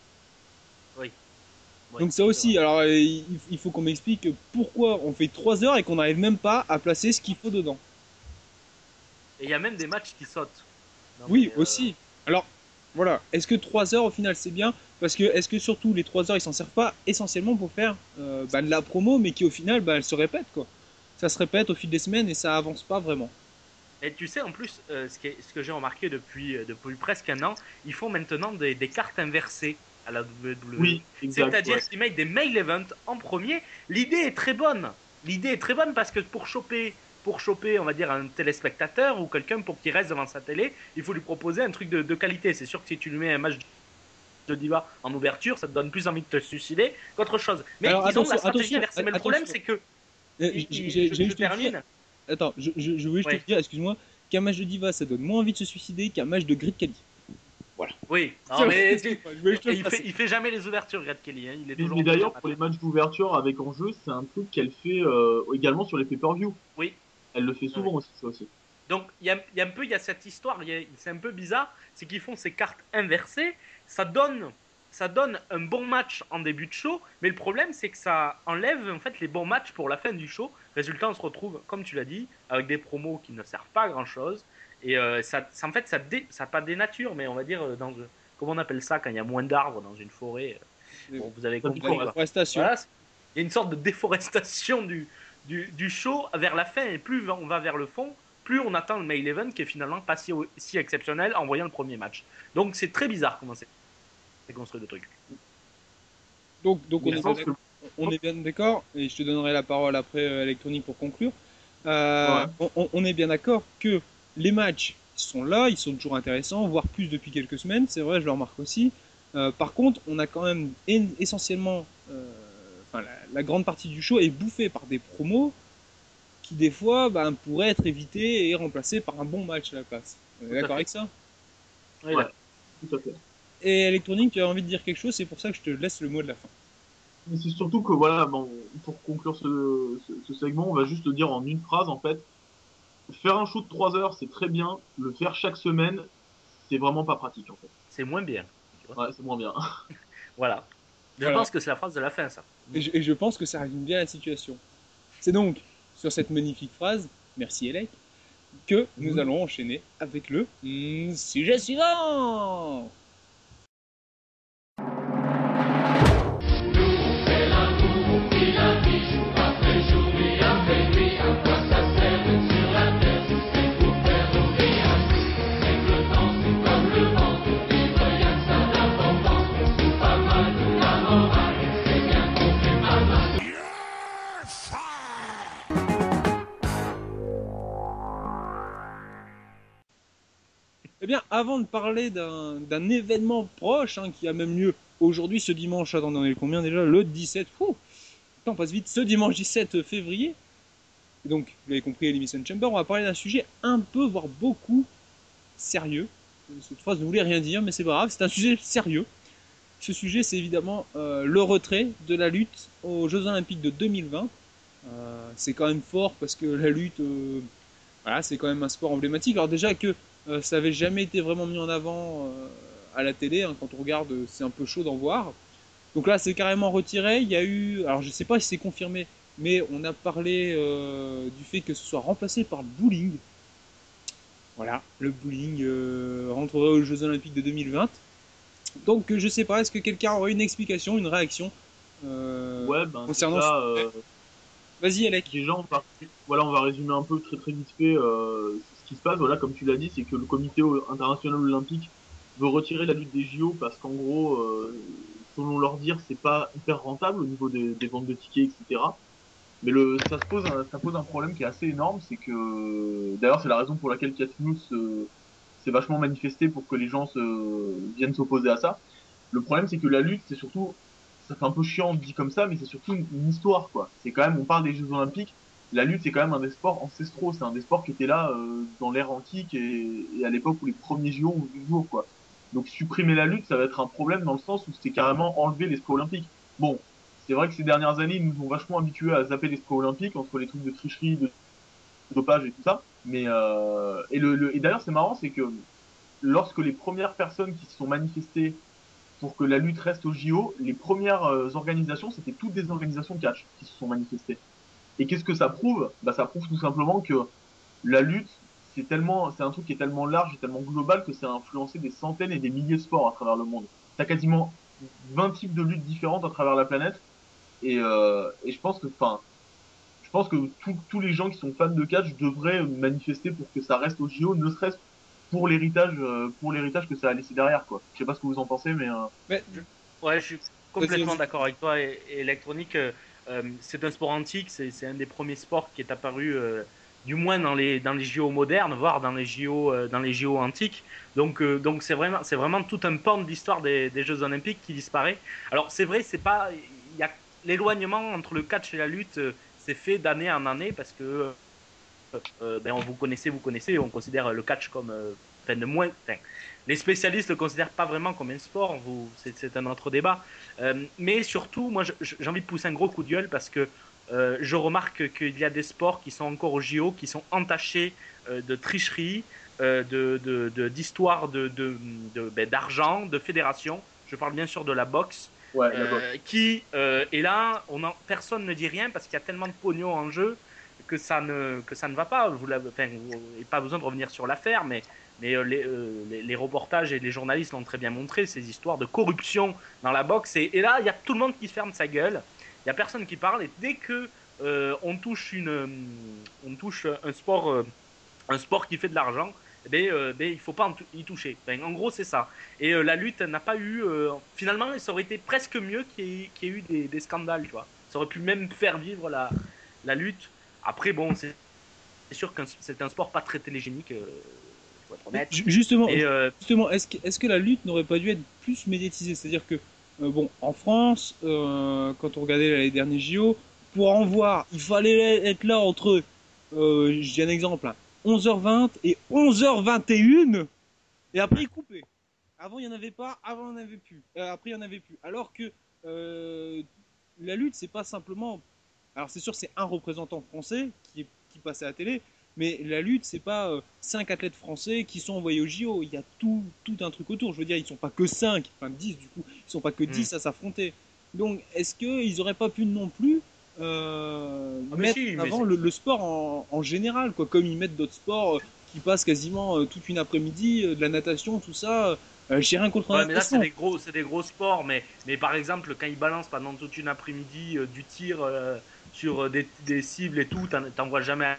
Ouais, Donc ça aussi, vrai. alors euh, il il faut qu'on m'explique pourquoi on fait 3 heures et qu'on n'arrive même pas à placer ce qu'il faut dedans. Et il y a même des matchs qui sautent. Non, Oui, mais, euh, aussi. Alors, voilà. Est-ce que 3 heures au final c'est bien? Parce que est-ce que surtout les 3 heures ils s'en servent pas essentiellement pour faire euh, bah, de la promo, mais qui au final bah, elle se répète quoi. Ça se répète au fil des semaines et ça avance pas vraiment. Et tu sais, en plus, euh, ce, qui est- ce que j'ai remarqué depuis, euh, depuis presque un an, ils font maintenant des, des cartes inversées à la WWE. Oui. C'est-à-dire ouais. qu'ils mettent des mail events en premier. L'idée est très bonne. L'idée est très bonne parce que pour choper, pour choper, on va dire, un téléspectateur ou quelqu'un pour qu'il reste devant sa télé, il faut lui proposer un truc de, de qualité. C'est sûr que si tu lui mets un match de diva en ouverture, ça te donne plus envie de te suicider qu'autre chose. Mais Alors, ils ont la stratégie inversée. Mais le problème, c'est que Euh, j'ai- juste dire- termine. attends, je, je, je voulais juste Ouais. te dire, excuse-moi, qu'un match de Diva, ça donne moins envie de se suicider qu'un match de Grid Cali. Oui, non, mais il, fait, il fait jamais les ouvertures, Greg Kelly. hein, Il est Mais, toujours mais en d'ailleurs, pour les matchs d'ouverture avec enjeu, c'est un truc qu'elle fait euh, également sur les pay-per-view. Oui. Elle le fait souvent aussi, ça aussi. Donc il y a, il y a un peu, il y a cette histoire, c'est un peu bizarre, c'est qu'ils font ces cartes inversées. Ça donne, ça donne un bon match en début de show, mais le problème c'est que ça enlève en fait les bons matchs pour la fin du show. Résultat, on se retrouve, comme tu l'as dit, avec des promos qui ne servent pas à grand chose. Et euh, ça, ça- en fait, ça, dé, ça pas dénature, mais on va dire euh, dans, comment on appelle ça quand il y a moins d'arbres dans une forêt. euh, Bon, vous avez compris. Quoi. Voilà, il y a une sorte de déforestation du, du, du show vers la fin, et plus on va vers le fond, plus on atteint le main event qui est finalement pas si, si exceptionnel en voyant le premier match. Donc c'est très bizarre comment c'est construit le truc. Donc, donc on, est bien que- d'accord- on est bien d'accord, et je te donnerai la parole après euh, électronique pour conclure. Euh, on, on- on est bien d'accord que les matchs sont là, ils sont toujours intéressants, voire plus depuis quelques semaines, c'est vrai, je le remarque aussi. Euh, par contre, on a quand même en- essentiellement, euh, enfin, la, la grande partie du show est bouffée par des promos qui des fois ben, pourraient être évités et remplacés par un bon match à la place. On est d'accord avec ça Oui, Ouais. Tout à fait. Et électronique, tu as envie de dire quelque chose, c'est pour ça que je te laisse le mot de la fin. Mais c'est surtout que voilà, bon, pour conclure ce, ce, ce segment, on va juste le dire en une phrase en fait. Faire un show de 3 heures, c'est très bien. Le faire chaque semaine, c'est vraiment pas pratique en fait. C'est moins bien. Ouais, c'est moins bien. Voilà. Je Voilà. pense que c'est la phrase de la fin, ça. Et je, et je pense que ça résume bien la situation. C'est donc sur cette magnifique phrase, merci Elec, que nous allons enchaîner avec le mm, sujet suivant. Avant de parler d'un événement proche hein, qui a même lieu aujourd'hui, ce dimanche, attendez, on est combien déjà? Le 17, ouh, le temps passe vite, ce dimanche 17 février. Donc, vous l'avez compris, Elimination Chamber, on va parler d'un sujet un peu, voire beaucoup sérieux. Cette phrase ne voulait rien dire, mais c'est pas grave, c'est un sujet sérieux. Ce sujet, c'est évidemment euh, le retrait de la lutte aux Jeux Olympiques de 2020. Euh, c'est quand même fort parce que la lutte, euh, voilà, c'est quand même un sport emblématique. Alors déjà que ça avait jamais été vraiment mis en avant euh, à la télé. hein, quand on regarde, euh, c'est un peu chaud d'en voir. Donc là, c'est carrément retiré. Il y a eu, alors je sais pas si c'est confirmé, mais on a parlé euh, du fait que ce soit remplacé par le bowling. Voilà, le bowling euh, rentrerait aux Jeux Olympiques de 2020. Donc euh, je sais pas, est-ce que quelqu'un aurait une explication, une réaction euh, ouais, ben concernant ce- euh, Vas-y, Alec. déjà on va, voilà, on va résumer un peu très très vite fait euh, qui se passe. Voilà, comme tu l'as dit, c'est que le Comité international olympique veut retirer la lutte des JO parce qu'en gros, euh, selon leur dire, c'est pas hyper rentable au niveau des, ventes de tickets, etc. Mais le, ça se pose un, ça pose un problème qui est assez énorme, c'est que d'ailleurs c'est la raison pour laquelle Cat News euh, s'est vachement manifesté pour que les gens viennent s'opposer à ça. Le problème c'est que la lutte c'est surtout, ça fait un peu chiant dit comme ça, mais c'est surtout une histoire quoi. C'est quand même, on parle des Jeux Olympiques, la lutte c'est quand même un des sports ancestraux, c'est un des sports qui était là euh, dans l'ère antique et, et à l'époque où les premiers JO ont vu le jour quoi. Donc supprimer la lutte ça va être un problème dans le sens où c'était carrément enlever l'esprit olympique. Bon, c'est vrai que ces dernières années, ils nous ont vachement habitués à zapper l'esprit olympique entre les trucs de tricherie, de dopage et tout ça. Mais euh, et, le, le- et d'ailleurs, c'est marrant, c'est que lorsque les premières personnes qui se sont manifestées pour que la lutte reste au JO, les premières euh, organisations, c'était toutes des organisations catch qui se sont manifestées. Et qu'est-ce que ça prouve? Bah, ça prouve tout simplement que la lutte, c'est tellement, c'est un truc qui est tellement large et tellement global que ça a influencé des centaines et des milliers de sports à travers le monde. T'as quasiment 20 types de luttes différentes à travers la planète. Et, euh, et je pense que, enfin, je pense que tous- tous les gens qui sont fans de catch devraient manifester pour que ça reste au JO, ne serait-ce pour l'héritage, euh, pour l'héritage que ça a laissé derrière, quoi. Je sais pas ce que vous en pensez, mais euh, Mais, Ouais, je suis complètement d'accord avec toi. Et, et électronique, c'est un sport antique, c'est un des premiers sports qui est apparu, euh, du moins dans les dans les JO modernes, voire dans les JO euh, dans les JO antiques. Donc euh, donc c'est vraiment c'est vraiment tout un pan de l'histoire des, des Jeux olympiques qui disparaît. Alors c'est vrai, c'est pas il y a l'éloignement entre le catch et la lutte, euh, c'est fait d'année en année parce que euh, euh, ben, on vous connaissez, vous connaissez, on considère le catch comme, euh, de moins, les spécialistes le considèrent pas vraiment comme un sport, vous, c'est, c'est un autre débat. Euh, mais surtout, moi, j'ai envie de pousser un gros coup de gueule parce que euh, je remarque qu'il y a des sports qui sont encore au JO, qui sont entachés euh, de tricherie, euh, de, de, de- d'histoire ben, d'argent, de fédération. Je parle bien sûr de la boxe. Ouais, la boxe. qui et là on en, personne ne dit rien parce qu'il y a tellement de pognon en jeu que ça ne que ça ne va pas vous l'avez enfin vous n'avez pas besoin de revenir sur l'affaire mais mais euh, les, euh, les, reportages et les journalistes l'ont très bien montré ces histoires de corruption dans la boxe et, là il y a tout le monde qui ferme sa gueule il y a personne qui parle et dès que euh, on touche une on touche un sport un sport qui fait de l'argent eh ben, euh, ben, il faut pas y toucher Enfin, en gros c'est ça et la lutte n'a pas eu. finalement, ça aurait été presque mieux qu'il y ait, y ait eu des, scandales, tu vois. Ça aurait pu même faire vivre la, la lutte. Après, bon, c'est sûr que c'est un sport pas très télégénique, faut être honnête. Ju- Justement, Et, euh, justement est-ce que, la lutte n'aurait pas dû être plus médiatisée? C'est-à-dire que, euh, bon, en France, euh, quand on regardait les derniers JO, pour en voir, il fallait être là entre, je dis un exemple, hein, 11h20 et 11h21, et après il coupait. Avant il n'y en avait pas, avant il n'y en avait plus, après il n'y en avait plus. Alors que la lutte, c'est pas simplement. Alors c'est sûr, c'est un représentant français qui, est- qui passe à la télé, mais la lutte, c'est pas euh, cinq athlètes français qui sont envoyés au JO. Il y a tout, tout un truc autour. Je veux dire, ils sont pas que 5, enfin 10 du coup. Ils sont pas que 10 à s'affronter. Donc, est-ce qu'ils auraient pas pu non plus euh, Ah, mettre si, avant le, le sport en, en général, quoi, comme ils mettent d'autres sports euh, qui passent quasiment euh, toute une après-midi, euh, de la natation, tout ça. Euh, J'ai rien contre ouais, mais là, c'est des gros, c'est des gros sports. Mais, mais par exemple, quand ils balancent pendant toute une après-midi euh, du tir euh, sur des, des cibles et tout, t'en vois jamais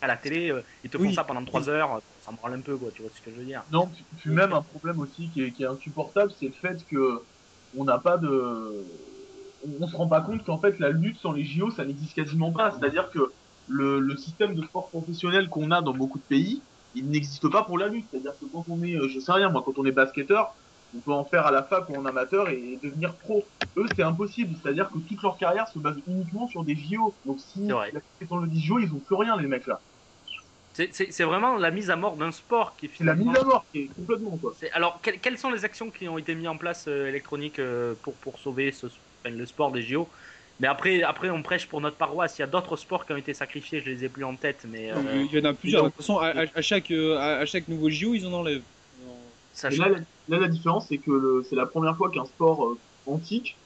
à, la télé. euh, ils te font Oui. ça pendant 3 heures. Ça me branle un peu, quoi. Tu vois ce que je veux dire Non, puis, puis même un problème aussi qui est, qui est insupportable, c'est le fait que on n'a pas de, on, on se rend pas compte qu'en fait la lutte sans les JO, ça n'existe quasiment pas. C'est-à-dire que le, le système de sport professionnel qu'on a dans beaucoup de pays, il n'existe pas pour la lutte. C'est-à-dire que quand on est, euh, je sais rien, moi, quand on est basketteur, on peut en faire à la fac ou en amateur et devenir pro. Eux, c'est impossible. C'est-à-dire que toute leur carrière se base uniquement sur des JO. Donc si la dans le 10 JO, ils ont plus rien, les mecs là. C'est- vraiment la mise à mort d'un sport qui C'est la mise à mort qui est complètement quoi. C'est- Alors, quelles, quelles sont les actions qui ont été mises en place euh, électroniques euh, pour, pour sauver ce, enfin, le sport des JO Mais après, après, on prêche pour notre paroisse. Il y a d'autres sports qui ont été sacrifiés, je les ai plus en tête, mais euh, Il y en a plusieurs. De toute façon, à, chaque, euh, à, chaque nouveau JO, ils en enlèvent. ça là, la, là, la différence, c'est que c'est la première fois qu'un sport euh, antique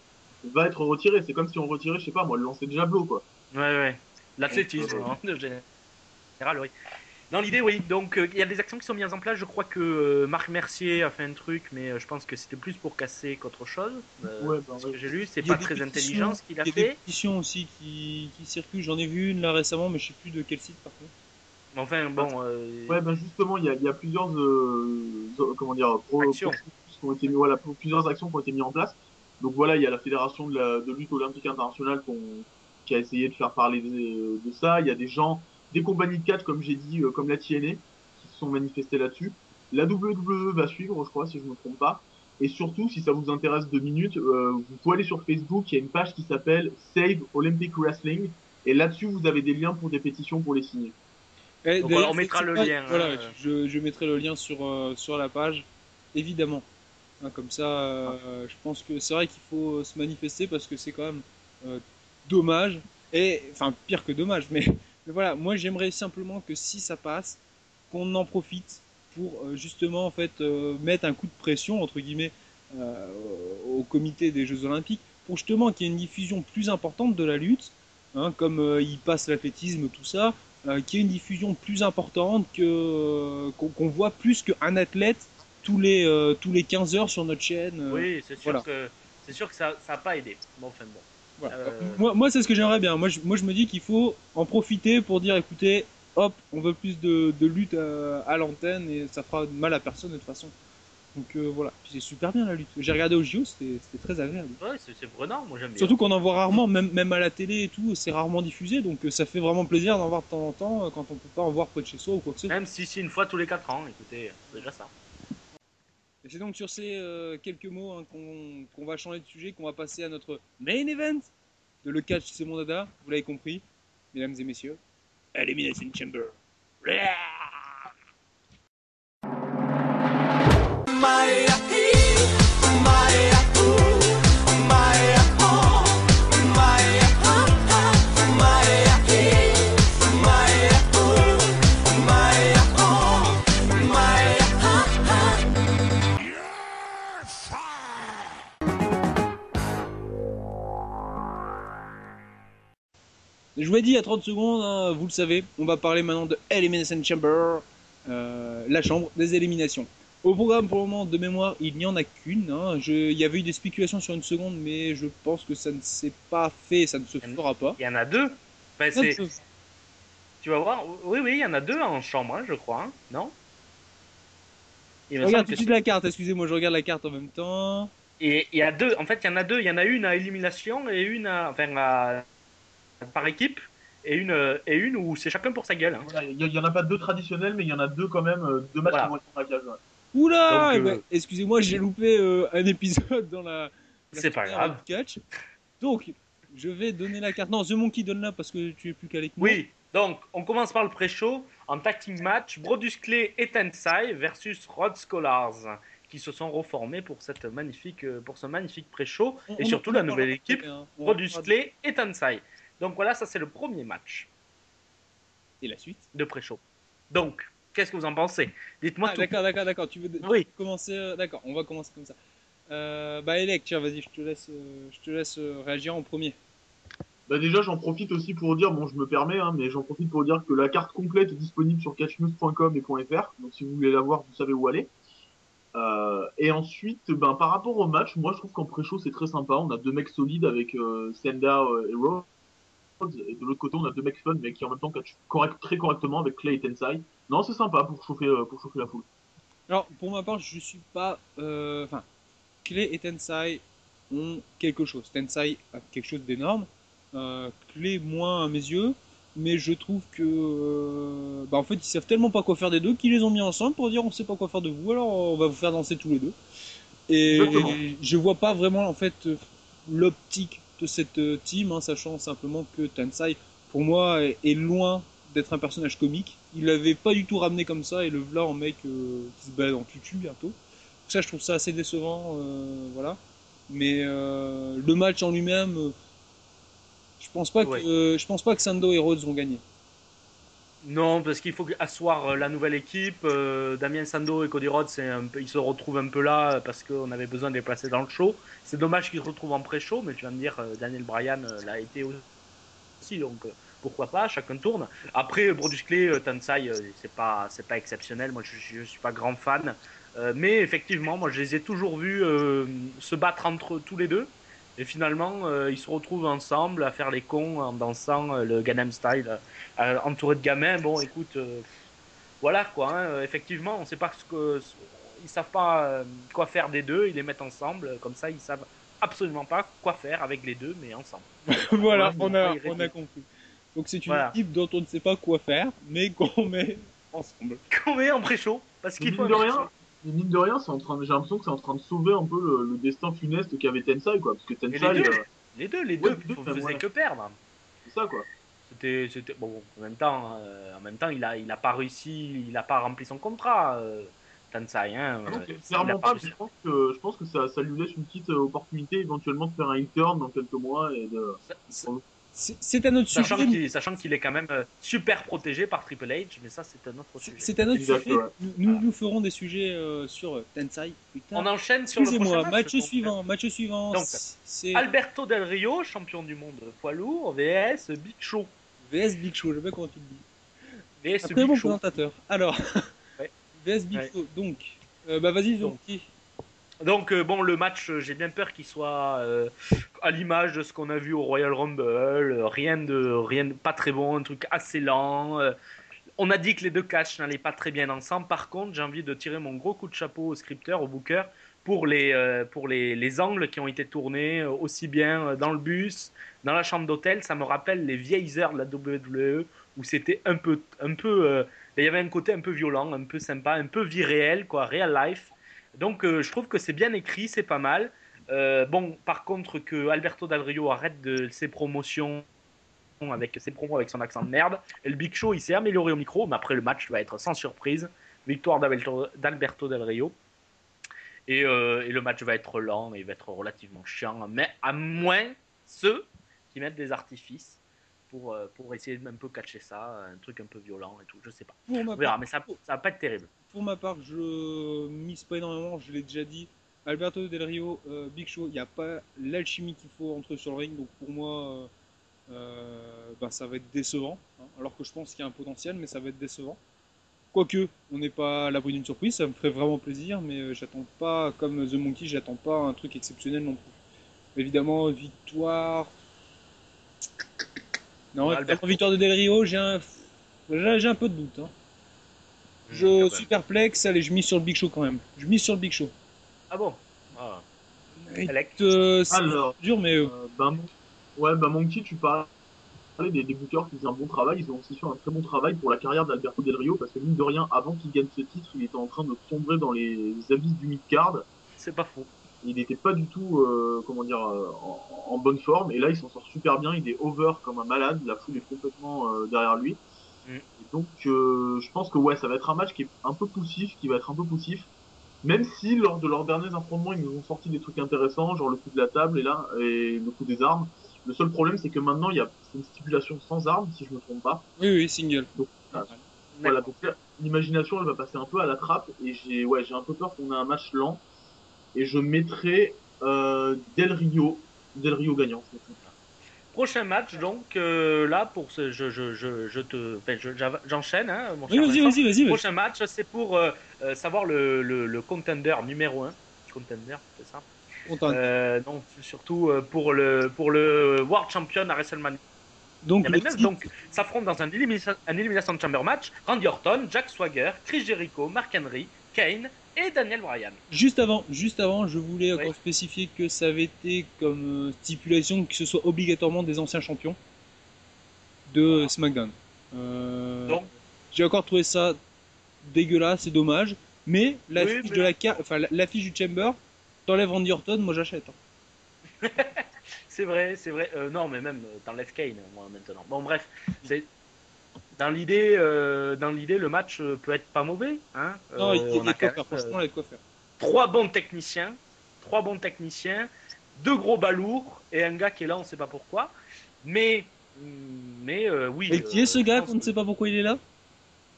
va être retiré. C'est comme si on retirait, je sais pas moi, le lancer de javelot, quoi. Ouais, ouais. L'athlétisme, hein, de général, oui. Dans l'idée, oui. Donc, euh, il y a des actions qui sont mises en place. Je crois que euh, Marc Mercier a fait un truc, mais euh, je pense que c'était plus pour casser qu'autre chose. Euh, Ouais, bah, ce que j'ai lu, c'est pas très intelligent ce qu'il a Il y a des fait. pétitions aussi qui, qui circulent. J'en ai vu une là récemment, mais je sais plus de quel site par contre. Mais Enfin, bon. euh, Ouais, ben justement, il y a, il y a plusieurs, euh, comment dire, pro- Actions. qui ont été voilà, plusieurs actions qui ont été mises en place. Donc voilà, il y a la fédération de, la, de lutte olympique internationale qui a essayé de faire parler de, de ça. Il y a des gens, des compagnies de catch, comme j'ai dit, euh, comme la TNA, qui se sont manifestés là-dessus. La WWE va suivre, je crois, si je me trompe pas. Et surtout, si ça vous intéresse deux minutes, euh, vous pouvez aller sur Facebook, il y a une page qui s'appelle Save Olympic Wrestling. Et là-dessus, vous avez des liens pour des pétitions pour les signer. Eh, Donc, d'ailleurs, on mettra le lien, Voilà, euh. je, je mettrai le lien sur, euh, sur la page, évidemment. Hein, comme ça, euh, je pense que c'est vrai qu'il faut se manifester parce que c'est quand même euh, dommage. Et enfin, pire que dommage, mais, mais voilà, moi j'aimerais simplement que si ça passe, qu'on en profite pour euh, justement en fait euh, mettre un coup de pression entre guillemets euh, au comité des Jeux Olympiques pour justement qu'il y ait une diffusion plus importante de la lutte, hein, comme il passe l'athlétisme, tout ça, qu'il y ait une diffusion plus importante, que qu'on qu'on voit plus qu'un athlète tous les tous les 15 heures sur notre chaîne. Oui, c'est sûr voilà. que c'est sûr que ça n'a pas aidé. Bon, enfin bon. Voilà. Euh, Moi, moi c'est ce que j'aimerais bien. Moi je, moi, je me dis qu'il faut en profiter pour dire, écoutez, hop, on veut plus de, de lutte à, à l'antenne et ça fera mal à personne de toute façon. Donc euh, voilà, c'est super bien la lutte. J'ai regardé au JO, c'était très agréable. Ouais, c'est prenant, moi j'aime bien. Surtout qu'on en voit rarement, même, même à la télé et tout, c'est rarement diffusé, donc euh, ça fait vraiment plaisir d'en voir de temps en temps euh, quand on peut pas en voir près de chez soi ou quoi que ce soit. Même si c'est une fois tous les 4 ans, écoutez, c'est déjà ça. Et c'est donc sur ces euh, quelques mots hein, qu'on va changer de sujet, qu'on va passer à notre main event de Le Catch C'est Mon Dada, vous l'avez compris, mesdames et messieurs. Elimination Chamber. Je vous l'ai dit il y a 30 secondes, hein, vous le savez, on va parler maintenant de Elimination Chamber, euh, la chambre des éliminations. Au programme, pour le moment, de mémoire, il n'y en a qu'une. hein. Il y avait eu des spéculations sur une seconde, mais je pense que ça ne s'est pas fait, ça ne se fera pas. Il y en a deux. Tu vas voir. Oui, oui, il y en a deux en chambre, hein, je crois. Non? Il me Regarde tout de suite la carte, excusez-moi, je regarde la carte en même temps. Et il y a deux, en fait, il y en a deux. Il y en a une à élimination et une à, enfin, à- par équipe et une, et une où c'est chacun pour sa gueule. hein. Voilà, Il y, en a pas deux traditionnels, mais il y en a deux quand même, euh, deux matchs Voilà. qui vont être en braquage, ouais. Oula eh ben, euh, Excusez-moi, j'ai loupé euh, un épisode dans la. la C'est pas grave. Catch. Donc, je vais donner la carte. Non, The Monkey donne-la parce que tu es plus calé que moi. Oui, donc on commence par le pré-show. En tag team match, Brodus Clay et Tensai versus Rod Scholars qui se sont reformés pour, cette magnifique, pour ce magnifique pré-show. Et surtout la nouvelle équipe, hein. Brodus Clay et Tensai. Donc voilà, ça c'est le premier match Et la suite de pré-show. Donc, qu'est-ce que vous en pensez? Dites-moi Ah, tout. D'accord, d'accord, d'accord. Tu veux Oui. commencer euh, D'accord, on va commencer comme ça. Euh, bah, Elec, tiens, vas-y, je te laisse, euh, je te laisse euh, réagir en premier. Bah déjà, j'en profite aussi pour dire, bon, je me permets, hein, mais j'en profite pour dire que la carte complète est disponible sur catchnews.com et .fr. Donc si vous voulez la voir, vous savez où aller. Euh, et ensuite, ben, par rapport au match, moi je trouve qu'en pré-show c'est très sympa. On a deux mecs solides avec euh, Senda et Rhodes. Et de l'autre côté, on a deux mecs fun, mais qui en même temps catchent correct, très correctement avec Clay et Tensai. Non, c'est sympa pour chauffer, euh, pour chauffer la foule. Alors, pour ma part, je suis pas. euh, Enfin, Clay et Tensai ont quelque chose. Tensai a quelque chose d'énorme. Euh, Clay, moins à mes yeux. Mais je trouve que. bah, en fait, ils savent tellement pas quoi faire des deux qu'ils les ont mis ensemble pour dire on sait pas quoi faire de vous, alors on va vous faire danser tous les deux. Et Exactement. je vois pas vraiment, en fait, l'optique de cette euh, team, hein, sachant simplement que Tensai, pour moi, est, loin d'être un personnage comique. Il l'avait pas du tout ramené comme ça, et le voilà en mec euh, qui se balade en tutu bientôt. Donc ça, je trouve ça assez décevant, euh, voilà. Mais euh, le match en lui-même, je pense pas que Ouais. je pense pas que Sando et Rhodes vont gagner. Non, parce qu'il faut asseoir euh, la nouvelle équipe. Euh, Damien Sando et Cody Rhodes, un peu, ils se retrouvent un peu là parce qu'on avait besoin de les placer dans le show. C'est dommage qu'ils se retrouvent en pré-show, mais tu vas me dire, euh, Daniel Bryan l'a été aussi, donc pourquoi pas, chacun tourne. Après, Brodus Tensai, euh, c'est pas, c'est pas exceptionnel. Moi, je, je suis pas grand fan. Mais effectivement, moi, je les ai toujours vus se battre entre tous les deux. Et finalement, euh, ils se retrouvent ensemble à faire les cons en dansant euh, le Gangnam Style, euh, entouré de gamins. Bon, écoute, euh, voilà quoi. hein, euh, effectivement, on sait pas ce que ils savent pas euh, quoi faire des deux. Ils les mettent ensemble, comme ça, ils savent absolument pas quoi faire avec les deux, mais ensemble. voilà, on a, on a compris. Donc c'est une Voilà. équipe dont on ne sait pas quoi faire, mais qu'on met ensemble. Qu'on met en pré-show, parce qu'il faut. de rien, mine de rien, c'est en train de- j'ai l'impression que c'est en train de sauver un peu le, le destin funeste qu'avait Tensai, quoi. Parce que Tensai, les deux, euh, les deux, les Ouais, deux, faisaient ouais. que perdre. c'est ça, quoi. C'était, c'était bon. En même temps, euh, en même temps, il a, il a pas réussi, il a pas rempli son contrat. Euh, Tensai, hein. Ah euh, clairement pas pas, je pense que, je pense que ça, ça lui laisse une petite euh, opportunité éventuellement de faire un intern dans quelques mois et de... Ça- C'est un autre Sachant sujet. sachant qu'il est quand même euh, super protégé par Triple H, mais ça c'est un autre sujet. C'est un autre sujet. Nous, nous, nous ferons des sujets euh, sur euh, Tensai plus tard. On enchaîne sur le prochain Excusez-moi, match. match suivant, match suivant. Donc, c'est Alberto Del Rio, champion du monde poids lourd, VS Big Show. VS Big Show, je sais pas comment tu le dis. VS Un très Big bon Show. présentateur. Alors, Ouais. VS Big Ouais. Show, donc, euh, bah vas-y, Donc. donc. Donc euh, bon, le match, euh, j'ai bien peur qu'il soit euh, à l'image de ce qu'on a vu au Royal Rumble, rien de rien pas très bon, un truc assez lent. on a dit que les deux catchs n'allaient pas très bien ensemble. Par contre, j'ai envie de tirer mon gros coup de chapeau au scripteur, au booker, pour les pour les, les angles qui ont été tournés aussi bien dans le bus, dans la chambre d'hôtel. Ça me rappelle les vieilles heures de la WWE où c'était un peu un peu il y avait un côté un peu violent, un peu sympa, un peu vie réelle, quoi, real life. Donc euh, je trouve que c'est bien écrit, c'est pas mal. Euh, bon, par contre, que Alberto Del Rio arrête de ses promotions avec ses promos avec son accent de merde. Et le Big Show, il s'est amélioré au micro, mais après le match va être sans surprise. Victoire d'Alberto Del Rio. Et, euh, et le match va être lent, et il va être relativement chiant, mais à moins ceux qui mettent des artifices pour, pour essayer de un peu catcher ça, un truc un peu violent et tout, je sais pas. On verra, mais ça, ça va pas être terrible. Pour ma part, je mise pas énormément, je l'ai déjà dit. Alberto Del Rio, euh, Big Show, il n'y a pas l'alchimie qu'il faut entre eux sur le ring, donc pour moi, euh, euh, ben, ça va être décevant. hein. alors que je pense qu'il y a un potentiel, mais ça va être décevant. Quoique, on n'est pas à l'abri d'une surprise, ça me ferait vraiment plaisir, mais j'attends pas, comme The Monkey, j'attends pas un truc exceptionnel non plus. Évidemment, victoire. Non, Alberto. victoire de Del Rio, j'ai un, un peu de doute. hein. Je suis perplexe, allez, je mise sur le Big Show quand même. Je mise sur le Big Show. Ah bon? Ah. Euh, c'est Alors, dur, mais euh, Euh, bah, mon- ouais, bah Monkey, tu parlais des, des bookers qui faisaient un bon travail. Ils ont aussi fait un très bon travail pour la carrière d'Alberto Del Rio parce que mine de rien, avant qu'il gagne ce titre, il était en train de sombrer dans les abysses du mid-card. C'est pas faux. Il n'était pas du tout, euh, comment dire, en, en bonne forme. Et là, il s'en sort super bien. Il est over comme un malade. La foule est complètement euh, derrière lui. Mm. Donc, euh, je pense que ouais, ça va être un match qui est un peu poussif, qui va être un peu poussif. Même si lors de leurs derniers affrontements, ils nous ont sorti des trucs intéressants, genre le coup de la table et là, et le coup des armes. Le seul problème, c'est que maintenant, il y a une stipulation sans armes, si je me trompe pas. oui, oui, single. Donc, voilà, donc là, l'imagination, elle va passer un peu à la trappe, et j'ai, ouais, j'ai un peu peur qu'on ait un match lent. Et je mettrai euh, Del Rio, Del Rio gagnant. Prochain match, donc euh, là, pour ce, je, je, je, je te, enfin, j'enchaîne, hein, mon Oui, cher vas-y, vas-y, vas-y. vas-y. Prochain match, c'est pour euh, euh, savoir le, le, le contender numéro 1. Contender, c'est ça Content. euh, Non, surtout pour le, pour le World Champion à WrestleMania. Donc, le 29. titre- Donc, s'affrontent dans un, élimination, un Elimination Chamber match Randy Orton, Jack Swagger, Chris Jericho, Mark Henry, Kane et Daniel Bryan. Juste avant, juste avant, je voulais Oui. encore spécifier que ça avait été comme euh, stipulation que ce soit obligatoirement des anciens champions de SmackDown. Euh, Donc. J'ai encore trouvé ça dégueulasse, c'est dommage. Mais l'affiche Oui, mais- de la carte, enfin la- l'affiche du Chamber, t'enlèves Randy Orton, moi j'achète. hein. C'est vrai, c'est vrai. Euh, non, mais même euh, t'enlèves Kane, moi, maintenant. Bon, bref. c'est- Dans l'idée, euh, dans l'idée, le match euh, peut être pas mauvais. Hein Non, il y Euh, il y a on de a quoi faire. même, Franchement, il y a de quoi faire. trois bons techniciens, trois bons techniciens, deux gros balourds et un gars qui est là, on sait pas pourquoi. Mais, mais euh, oui. Et qui est ce gars qu'on ne sait pas pourquoi il est là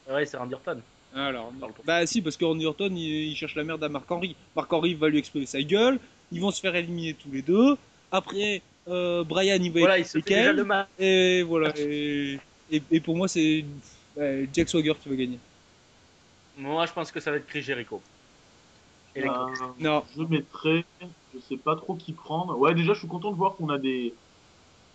Ouais, c'est Randy Orton. Alors, bah si, parce que Randy Orton, il, il cherche la merde à Marc Henry. Marc Henry va lui exploser sa gueule. Ils vont se faire éliminer tous les deux. Après, Brian, il va Voilà, il se fait déjà le match. Et voilà. Et, et, et pour moi, c'est euh, Jack Swagger qui va gagner. Moi, je pense que ça va être Chris Jericho. Et les- Euh, Non. Je mettrai, je sais pas trop qui prendre. Ouais, déjà, je suis content de voir qu'on a des,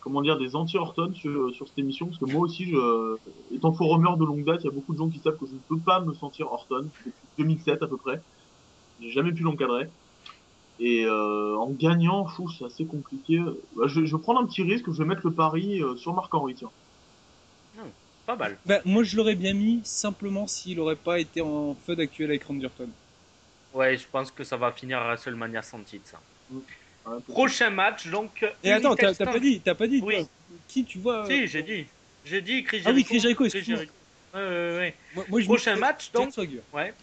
comment dire, des anti-Orton sur, sur cette émission, parce que moi aussi, je, étant forumeur de longue date, il y a beaucoup de gens qui savent que je ne peux pas me sentir Orton depuis 2007 à peu près. J'ai jamais pu l'encadrer. Et euh, en gagnant, fou, c'est assez compliqué. Bah, je, je vais prendre un petit risque, je vais mettre le pari euh, sur Marc Henry, tiens. Pas mal. Bah, moi, je l'aurais bien mis simplement s'il aurait pas été en feud actuel avec Randy Orton. Ouais, je pense que ça va finir à WrestleMania sans titre. Ça. Prochain match, donc. Et attends, t'as pas dit, t'as pas dit Oui. toi, qui tu vois Si, j'ai dit. J'ai dit Chris Jericho. Ah oui, Chris Jericho, excuse-moi. Jericho. Ouais, ouais, ouais. Moi, moi, je Prochain match, Jack donc. Swagger. Ouais.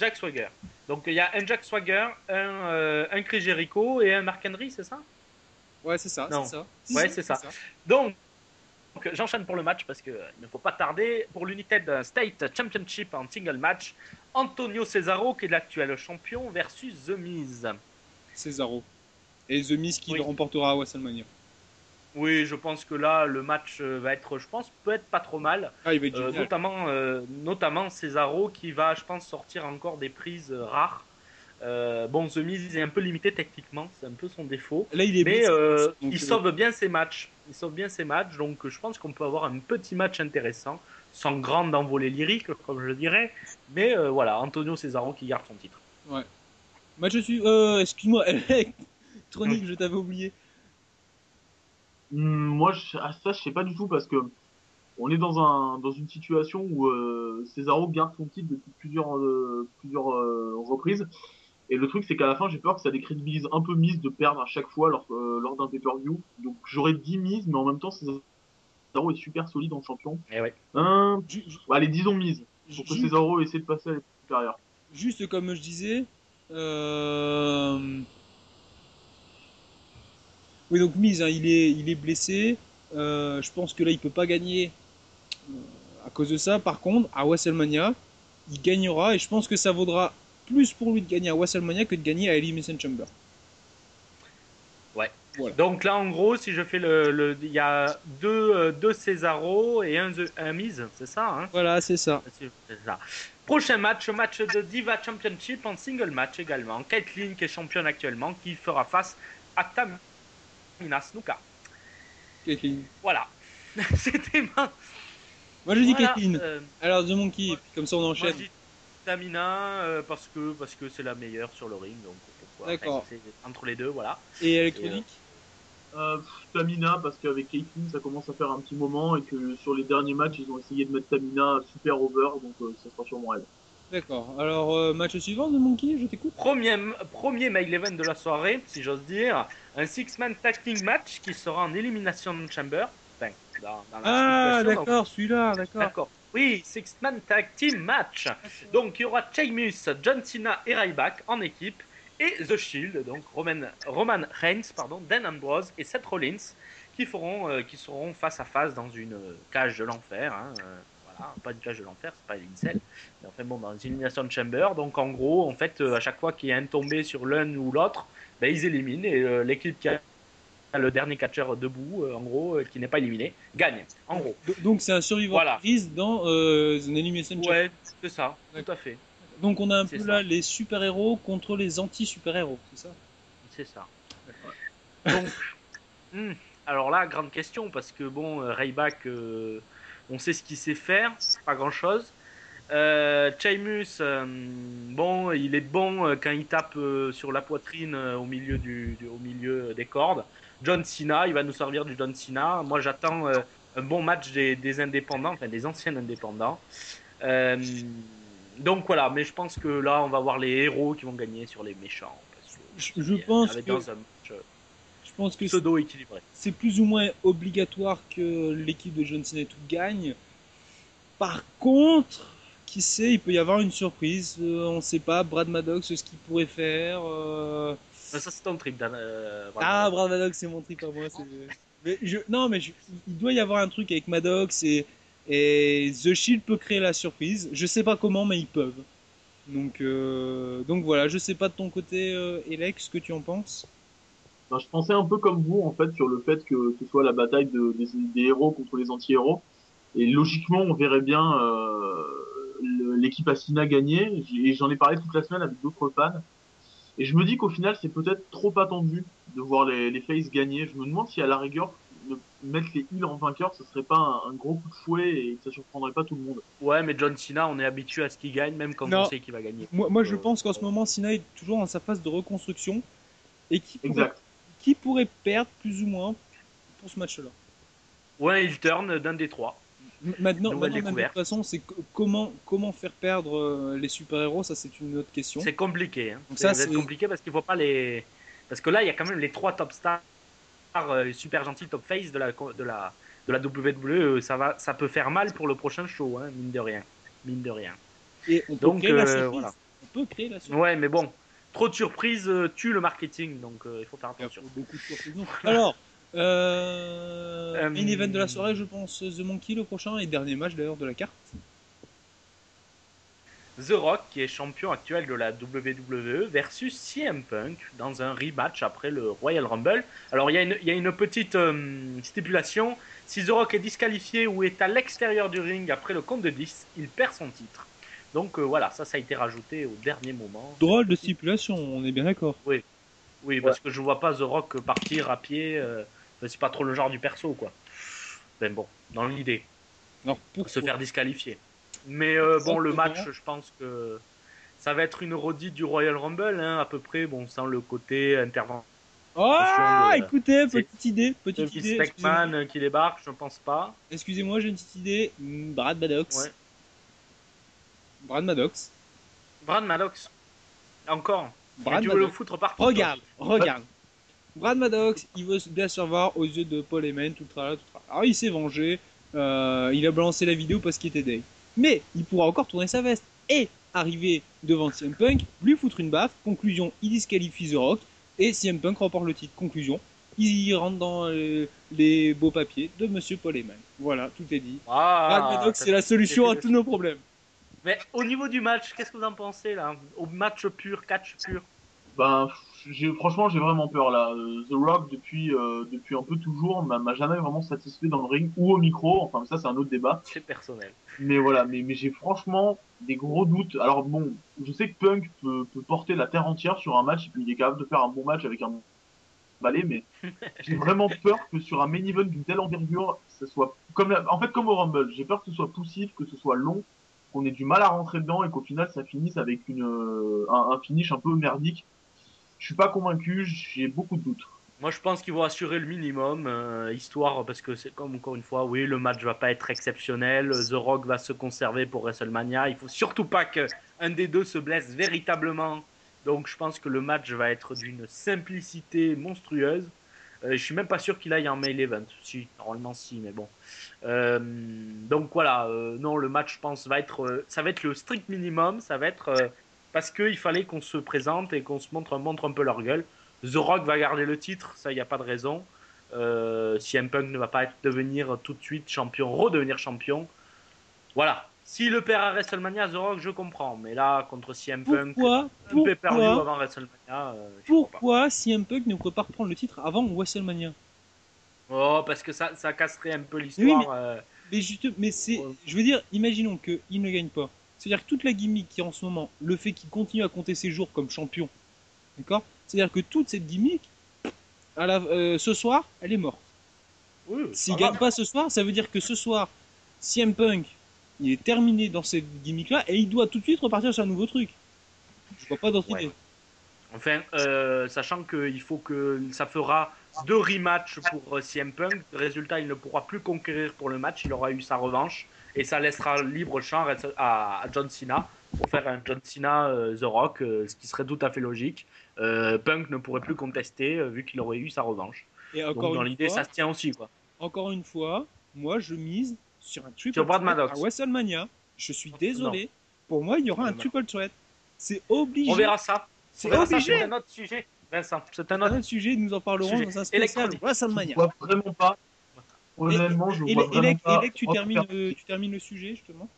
Jack Swagger. Donc il y a un Jack Swagger, un, euh, un Chris Jericho et un Mark Henry, c'est ça? Ouais, c'est ça, Non. c'est ça. Ouais, c'est ça. Donc, donc, j'enchaîne pour le match parce qu'il ne faut pas tarder. Pour l'United State Championship en single match, Antonio Cesaro, qui est l'actuel champion, versus The Miz. Cesaro. Et The Miz qui Oui. le remportera à WrestleMania. Oui, je pense que là, le match euh, va être, je pense, peut être pas trop mal. Ah, il va être Euh, notamment, euh, notamment Cesaro qui va, je pense, sortir encore des prises euh, rares. Euh, bon, The Miz est un peu limité techniquement, c'est un peu son défaut. Là, il est Mais blessé, euh, donc, il euh, sauve bien ses matchs. Il sauve bien ses matchs, donc euh, je pense qu'on peut avoir un petit match intéressant, sans grande envolée lyrique, comme je dirais. Mais euh, voilà, Antonio Cesaro qui garde son titre. Match dessus. Euh, excuse-moi, Tronic, je t'avais oublié. Hmm, Moi, je, ah, ça, je sais pas du tout parce que on est dans un dans une situation où euh, Cesaro garde son titre depuis plusieurs euh, plusieurs euh, reprises. Et le truc, c'est qu'à la fin, j'ai peur que ça décrédibilise un peu Miz de perdre à chaque fois lors, euh, lors d'un pay-per-view. Donc, j'aurais dit Miz, mais en même temps, Cesaro est super solide en champion. Eh ouais. Hein, Ju- ju- allez, disons mise. Pour que Cesaro essaie de passer à l'étape supérieure. Juste comme je disais, euh... oui donc mise, hein, il est, il est blessé. Euh, je pense que là il peut pas gagner à cause de ça. Par contre, à WrestleMania, il gagnera et je pense que ça vaudra plus pour lui de gagner à WrestleMania que de gagner à Elimination Chamber. Donc là, en gros, si je fais le, il y a deux, euh, deux Cesaro et un, un Miz, c'est ça, hein? Voilà, c'est ça. Prochain match, match de Diva Championship en single match également. Caitlyn qui est championne actuellement, qui fera face à Tamina Snuka. Caitlyn. Voilà. C'était ma. Moi je dis Voilà, Caitlyn. euh, Alors The Monkey, puis comme ça on enchaîne. Dis Tamina euh, parce que parce que c'est la meilleure sur le ring, donc pourquoi D'accord. Enfin, entre les deux, voilà. Et électronique Euh, pff, Tamina, parce qu'avec Caitlyn, ça commence à faire un petit moment et que sur les derniers matchs, ils ont essayé de mettre Tamina super over, donc euh, ça sera sûrement elle. D'accord. Alors euh, match suivant The Monkey, je t'écoute. Premier, premier main event de la soirée, si j'ose dire, un six-man tag team match qui sera en Elimination Chamber. Enfin, dans, dans la Ah d'accord, celui-là, d'accord. D'accord. Oui, six-man tag team match. Donc il y aura Sheamus, John Cena et Ryback en équipe et The Shield, donc Roman, Reigns, pardon, Dan Ambrose et Seth Rollins qui euh, seront face à face dans une euh, cage de l'enfer. hein, euh, voilà, pas une cage de l'enfer, c'est pas une incel. Mais enfin bon, dans une Elimination Chamber. Donc en gros, en fait, à chaque fois qu'il y a un tombé sur l'un ou l'autre, ben, ils éliminent et l'équipe qui a le dernier catcheur debout, euh, en gros, euh, qui n'est pas éliminé, gagne. En gros. Do- Donc c'est un survivor Voilà. prise dans euh, Elimination Chamber. Ouais, c'est ça, tout à fait. Donc on a un peu ça. là les super-héros contre les anti-super-héros, c'est ça? C'est ça. Donc, hmm, alors là, grande question, parce que bon, euh, on sait ce qu'il sait faire, pas grand chose. Euh, Sheamus, euh, bon, il est bon quand il tape sur la poitrine au, milieu du, du- au milieu des cordes. John Cena, il va nous servir du John Cena. Moi, j'attends euh, un bon match des, des indépendants, enfin des anciens indépendants. Euh, donc voilà, mais je pense que là, on va voir les héros qui vont gagner sur les méchants. parce que Je- je pense que- dans un match euh, Je pense que c'est- pseudo équilibré. c'est plus ou moins obligatoire que l'équipe de John Cena et tout gagne. Par contre, qui sait, il peut y avoir une surprise. euh, on sait pas, Brad Maddox, ce qu'il pourrait faire. euh, Ça, c'est ton trip, Dan. euh, Ah. Brad Maddox, c'est mon trip à moi. c'est- Mais je... Non, mais je- il doit y avoir un truc avec Maddox et... et The Shield peut créer la surprise. Je sais pas comment, mais ils peuvent. Donc, euh, Donc voilà, je sais pas de ton côté, euh, Elec, ce que tu en penses. Ben, je pensais un peu comme vous, en fait, sur le fait que ce soit la bataille de- des, des héros contre les anti-héros. Et logiquement, on verrait bien euh, l'équipe Asina gagner. Et j'en ai parlé toute la semaine avec d'autres fans. Et je me dis qu'au final, c'est peut-être trop attendu de voir les, les faces gagner. Je me demande si à la rigueur, de mettre les heals en vainqueur, ce serait pas un, un gros coup de fouet et que ça surprendrait pas tout le monde. Ouais, mais John Cena, on est habitué à ce qu'il gagne, même quand Non. on sait qu'il va gagner. Moi, moi je Euh, pense qu'en ce moment, Cena est toujours dans sa phase de reconstruction. Et qui pourrait, Exact. qui pourrait perdre plus ou moins pour ce match-là. Ouais, il turn d'un des trois. Maintenant, maintenant, même, de toute façon, c'est co- comment, comment faire perdre euh, les super-héros, ça c'est une autre question. C'est compliqué. Hein. Donc Ça, c'est- compliqué parce qu'il faut pas les. Parce que là, il y a quand même les trois top stars, euh, super gentils top face de la de la de la WWE. Ça va, ça peut faire mal pour le prochain show, hein, mine de rien, mine de rien. Et on peut Donc, créer la euh, surprise. voilà. On peut créer la surprise. Ouais, mais bon, trop de surprises euh, tue le marketing, donc euh, il faut faire Il y a attention. beaucoup de surprises. Alors, euh, Euh, main event de la soirée, je pense The Monkey le prochain et dernier match d'ailleurs de la carte. The Rock, qui est champion actuel de la WWE, versus CM Punk dans un rematch après le Royal Rumble. Alors, il y a une, il y a une petite euh, stipulation. Si The Rock est disqualifié ou est à l'extérieur du ring après le compte de 10, il perd son titre. Donc euh, voilà, ça, ça a été rajouté au dernier moment. Drôle de stipulation, on est bien d'accord. Oui, parce que je vois pas The Rock partir à pied. euh, c'est pas trop le genre du perso, quoi. Ben bon, dans l'idée, pour se faire disqualifier. Mais euh, bon, le match, je pense que ça va être une redite du Royal Rumble, hein, à peu près, bon, sans le côté intervention Ah, écoutez, petite idée, petite idée. McMahon euh, qui débarque, je ne pense pas. Excusez-moi, j'ai une petite idée. Hmm, Brad Maddox. Ouais. Brad Maddox. Brad Maddox, encore. Brad tu veux le foutre partout Regarde, regarde. Brad Maddox, il veut bien se voir aux yeux de Paul Heyman, tout le tralala, tout le tralala. Alors il s'est vengé, euh, il a balancé la vidéo parce qu'il était Dave. Mais il pourra encore tourner sa veste et arriver devant CM Punk, lui foutre une baffe. Conclusion, il disqualifie The Rock et CM Punk remporte le titre. Conclusion, il rentre dans euh, les beaux papiers de Monsieur Paul Heyman. Voilà, tout est dit. Ah, Brad Maddox, c'est la solution à tous nos problèmes. Mais au niveau du match, qu'est-ce que vous en pensez là? Au match pur, catch pur? Ben, franchement, j'ai vraiment peur là. Euh, The Rock, depuis, euh, depuis un peu toujours, m'a, m'a jamais vraiment satisfait dans le ring ou au micro. Enfin, ça, c'est un autre débat. C'est personnel. Mais voilà, mais, mais j'ai franchement des gros doutes. Alors bon, je sais que Punk peut, peut porter la terre entière sur un match et puis il est capable de faire un bon match avec un balai, mais j'ai vraiment peur que sur un main event d'une telle envergure, ça soit comme la- en fait comme au Rumble. J'ai peur que ce soit poussif, que ce soit long, qu'on ait du mal à rentrer dedans et qu'au final ça finisse avec une euh, un, un finish un peu merdique. Je suis pas convaincu, j'ai beaucoup de doutes. Moi, je pense qu'ils vont assurer le minimum, euh, histoire, parce que c'est comme encore une fois, oui, le match va pas être exceptionnel. The Rock va se conserver pour WrestleMania. Il faut surtout pas qu'un des deux se blesse véritablement. Donc, je pense que le match va être d'une simplicité monstrueuse. Euh, je suis même pas sûr qu'il aille en main event. Si, normalement, si, mais bon. Euh, donc voilà, euh, non, le match, je pense, va être, ça va être le strict minimum. Ça va être parce qu'il fallait qu'on se présente et qu'on se montre, montre un peu leur gueule. The Rock va garder le titre, ça, il n'y a pas de raison. Euh, CM Punk ne va pas être- devenir tout de suite champion, redevenir champion. Voilà. S'il le perd à WrestleMania, The Rock, je comprends. Mais là, contre CM Punk, Pourquoi, pourquoi, avant WrestleMania, euh, pourquoi CM Punk ne pourrait pas reprendre le titre avant WrestleMania? Oh, parce que ça, ça casserait un peu Oui, l'histoire. mais- euh, Mais juste, mais c'est, je veux dire, imaginons qu'il ne gagne pas. C'est-à-dire que toute la gimmick qui est en ce moment, le fait qu'il continue à compter ses jours comme champion, d'accord? C'est-à-dire que toute cette gimmick, à la, euh, ce soir, elle est morte. oui, S'il pas gagne pas ce soir, ça veut dire que ce soir, CM Punk, il est terminé dans cette gimmick-là et il doit tout de suite repartir sur un nouveau truc. Je vois pas d'autre Ouais. idée. Enfin, euh, sachant qu'il faut que ça fera deux rematchs pour euh, CM Punk. Résultat, il ne pourra plus conquérir pour le match. Il aura eu sa revanche et ça laissera libre champ à, John Cena pour faire un John Cena euh, The Rock, euh, ce qui serait tout à fait logique. Euh, Punk ne pourrait plus contester euh, vu qu'il aurait eu sa revanche. Et Donc encore dans une l'idée, fois, ça se tient aussi quoi. encore une fois, moi je mise sur un triple threat à WrestleMania. Je suis désolé. Pour moi, il y aura un Non. triple threat. C'est obligé. On verra ça. C'est obligé. C'est un autre sujet. Vincent, c'est un un autre. sujet, nous en parlerons Sujet. dans un spécial. Je WrestleMania. vois vraiment pas. Honnêtement, je Et, vois et, vraiment Elec- pas. Elec, tu Rock termines, perdre- le, tu termines le sujet justement?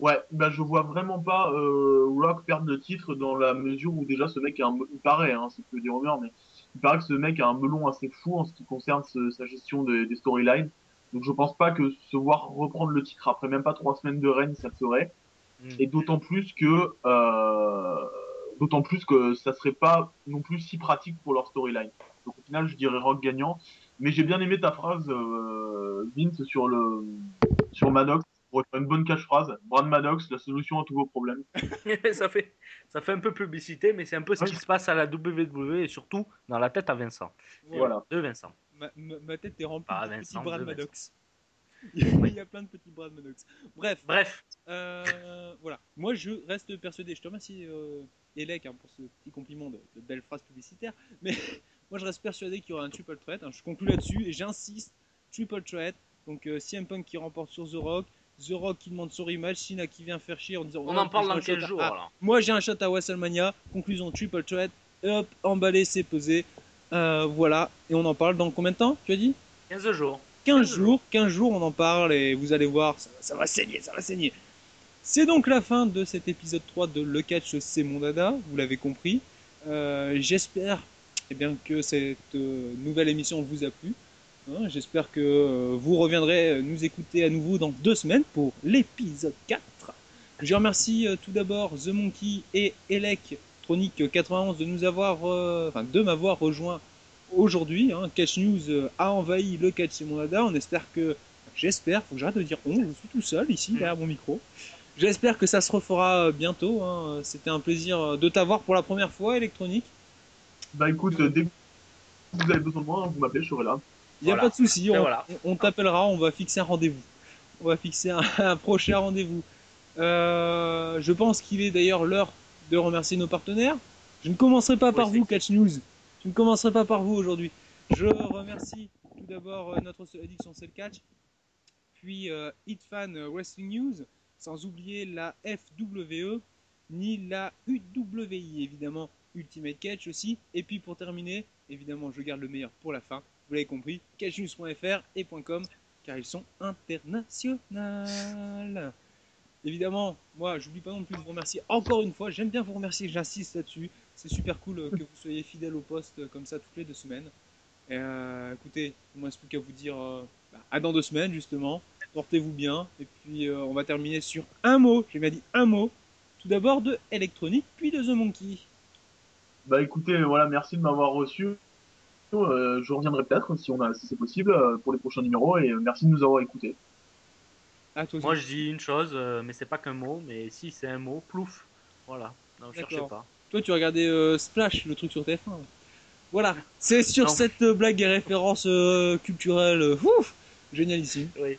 Ouais, bah je vois vraiment pas euh, Rock perdre le titre dans la mesure où déjà ce mec a un, il paraît, hein, c'est ce que dit Romer, mais il paraît que ce mec a un melon assez fou en ce qui concerne ce- sa gestion des, des storylines. Donc je pense pas que se voir reprendre le titre après même pas trois semaines de règne, ça le ferait. Mm. Et d'autant plus que euh, d'autant plus que ça serait pas non plus si pratique pour leur storyline. Donc au final, je dirais Rock gagnant. Mais j'ai bien aimé ta phrase, euh, Vince, sur le sur Maddox. Pour une bonne catchphrase, Brad Maddox, la solution à tous vos problèmes. ça, fait, ça fait un peu publicité, mais c'est un peu ce qui se passe à la WWE et surtout dans la tête à Vincent. Voilà. De Vincent. Ma, ma- ma tête est remplie Ah, de petits Vincent, Brad de Maddox. Il y a plein de petits Brad Maddox. Bref, Bref, euh, voilà. Moi, je reste persuadé. Je te remercie, euh, Elec, hein, pour ce petit compliment de, de belles phrases publicitaires. Mais moi, je reste persuadé qu'il y aura un triple threat. hein. Je conclue là-dessus et j'insiste. Triple threat. Donc, euh, CM Punk qui remporte sur The Rock. The Rock qui demande son rematch. Cena qui vient faire chier en disant on Oh, en parle dans un shot 15 à- jours. Ah, alors. Moi, j'ai un shot à WrestleMania. Conclusion triple threat. Hop, emballé, c'est pesé. Euh, voilà. Et on en parle dans combien de temps Tu as dit? 15 jours. 15 15 jours, 15 jours, on en parle et vous allez voir, ça, ça va saigner, ça va saigner. C'est donc la fin de cet épisode 3 de Le Catch, c'est mon dada, vous l'avez compris. Euh, J'espère eh bien, que cette euh, nouvelle émission vous a plu. Hein, J'espère que euh, vous reviendrez nous écouter à nouveau dans deux semaines pour l'épisode 4. Je remercie euh, tout d'abord The Monkey et Elec Tronic 91 de nous avoir, euh, enfin, de m'avoir rejoint aujourd'hui. Hein, Catch News euh, a envahi le Catch c'est mon dada. On espère que, j'espère, faut que j'arrête de dire on, je suis tout seul ici derrière mon micro. J'espère que ça se refera euh, bientôt. hein. C'était un plaisir euh, de t'avoir pour la première fois, électronique. Bah écoute, euh, dès que vous avez besoin de moi, vous m'appelez, je serai là. Il n'y a Voilà. pas de souci, Ben on, voilà. on t'appellera, on va fixer un rendez-vous. On va fixer un, un prochain rendez-vous. Euh, je pense qu'il est d'ailleurs l'heure de remercier nos partenaires. Je ne commencerai pas Oui, par vous, Catch News. Je ne commencerai pas par vous aujourd'hui. Je remercie tout d'abord euh, notre addiction, c'est le catch, puis euh, Hitfan Wrestling News, sans oublier la FWE, ni la UWI, évidemment, Ultimate Catch aussi. Et puis pour terminer, évidemment, je garde le meilleur pour la fin. Vous l'avez compris, catchnews.fr et .com, car ils sont internationaux. Évidemment, moi, j'oublie pas non plus de vous remercier encore une fois. J'aime bien vous remercier, j'insiste là-dessus. C'est super cool euh, que vous soyez fidèles au poste euh, comme ça toutes les deux semaines. Et, euh, écoutez, il ne me reste plus qu'à vous dire euh, bah, à dans deux semaines justement. Portez-vous bien. Et puis on va terminer sur un mot. J'ai bien dit un mot. Tout d'abord de Electronic, puis de The Monkey. Bah écoutez, voilà, merci de m'avoir reçu. Euh, je reviendrai peut-être si on a, si c'est possible, euh, pour les prochains numéros et euh, merci de nous avoir écoutés. Aussi. Moi je dis une chose, mais c'est pas qu'un mot, mais si c'est un mot, plouf. Voilà, non, cherchez pas. Toi, tu regardais euh, Splash, le truc sur TF1. Voilà, c'est sur Non. cette blague et référence euh, culturelle, ouf, génialissime, Oui.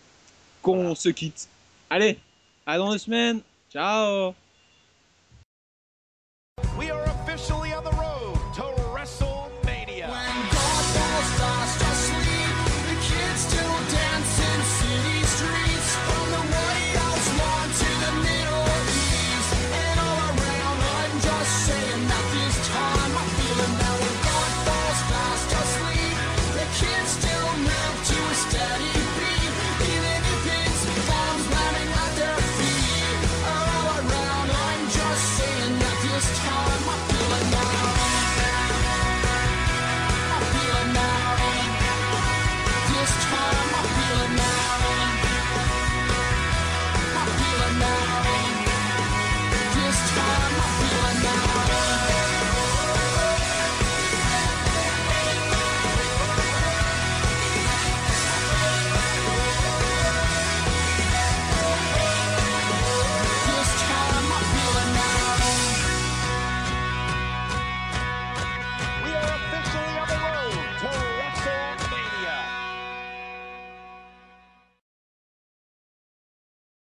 qu'on Voilà. se quitte. Allez, à dans deux semaines. Ciao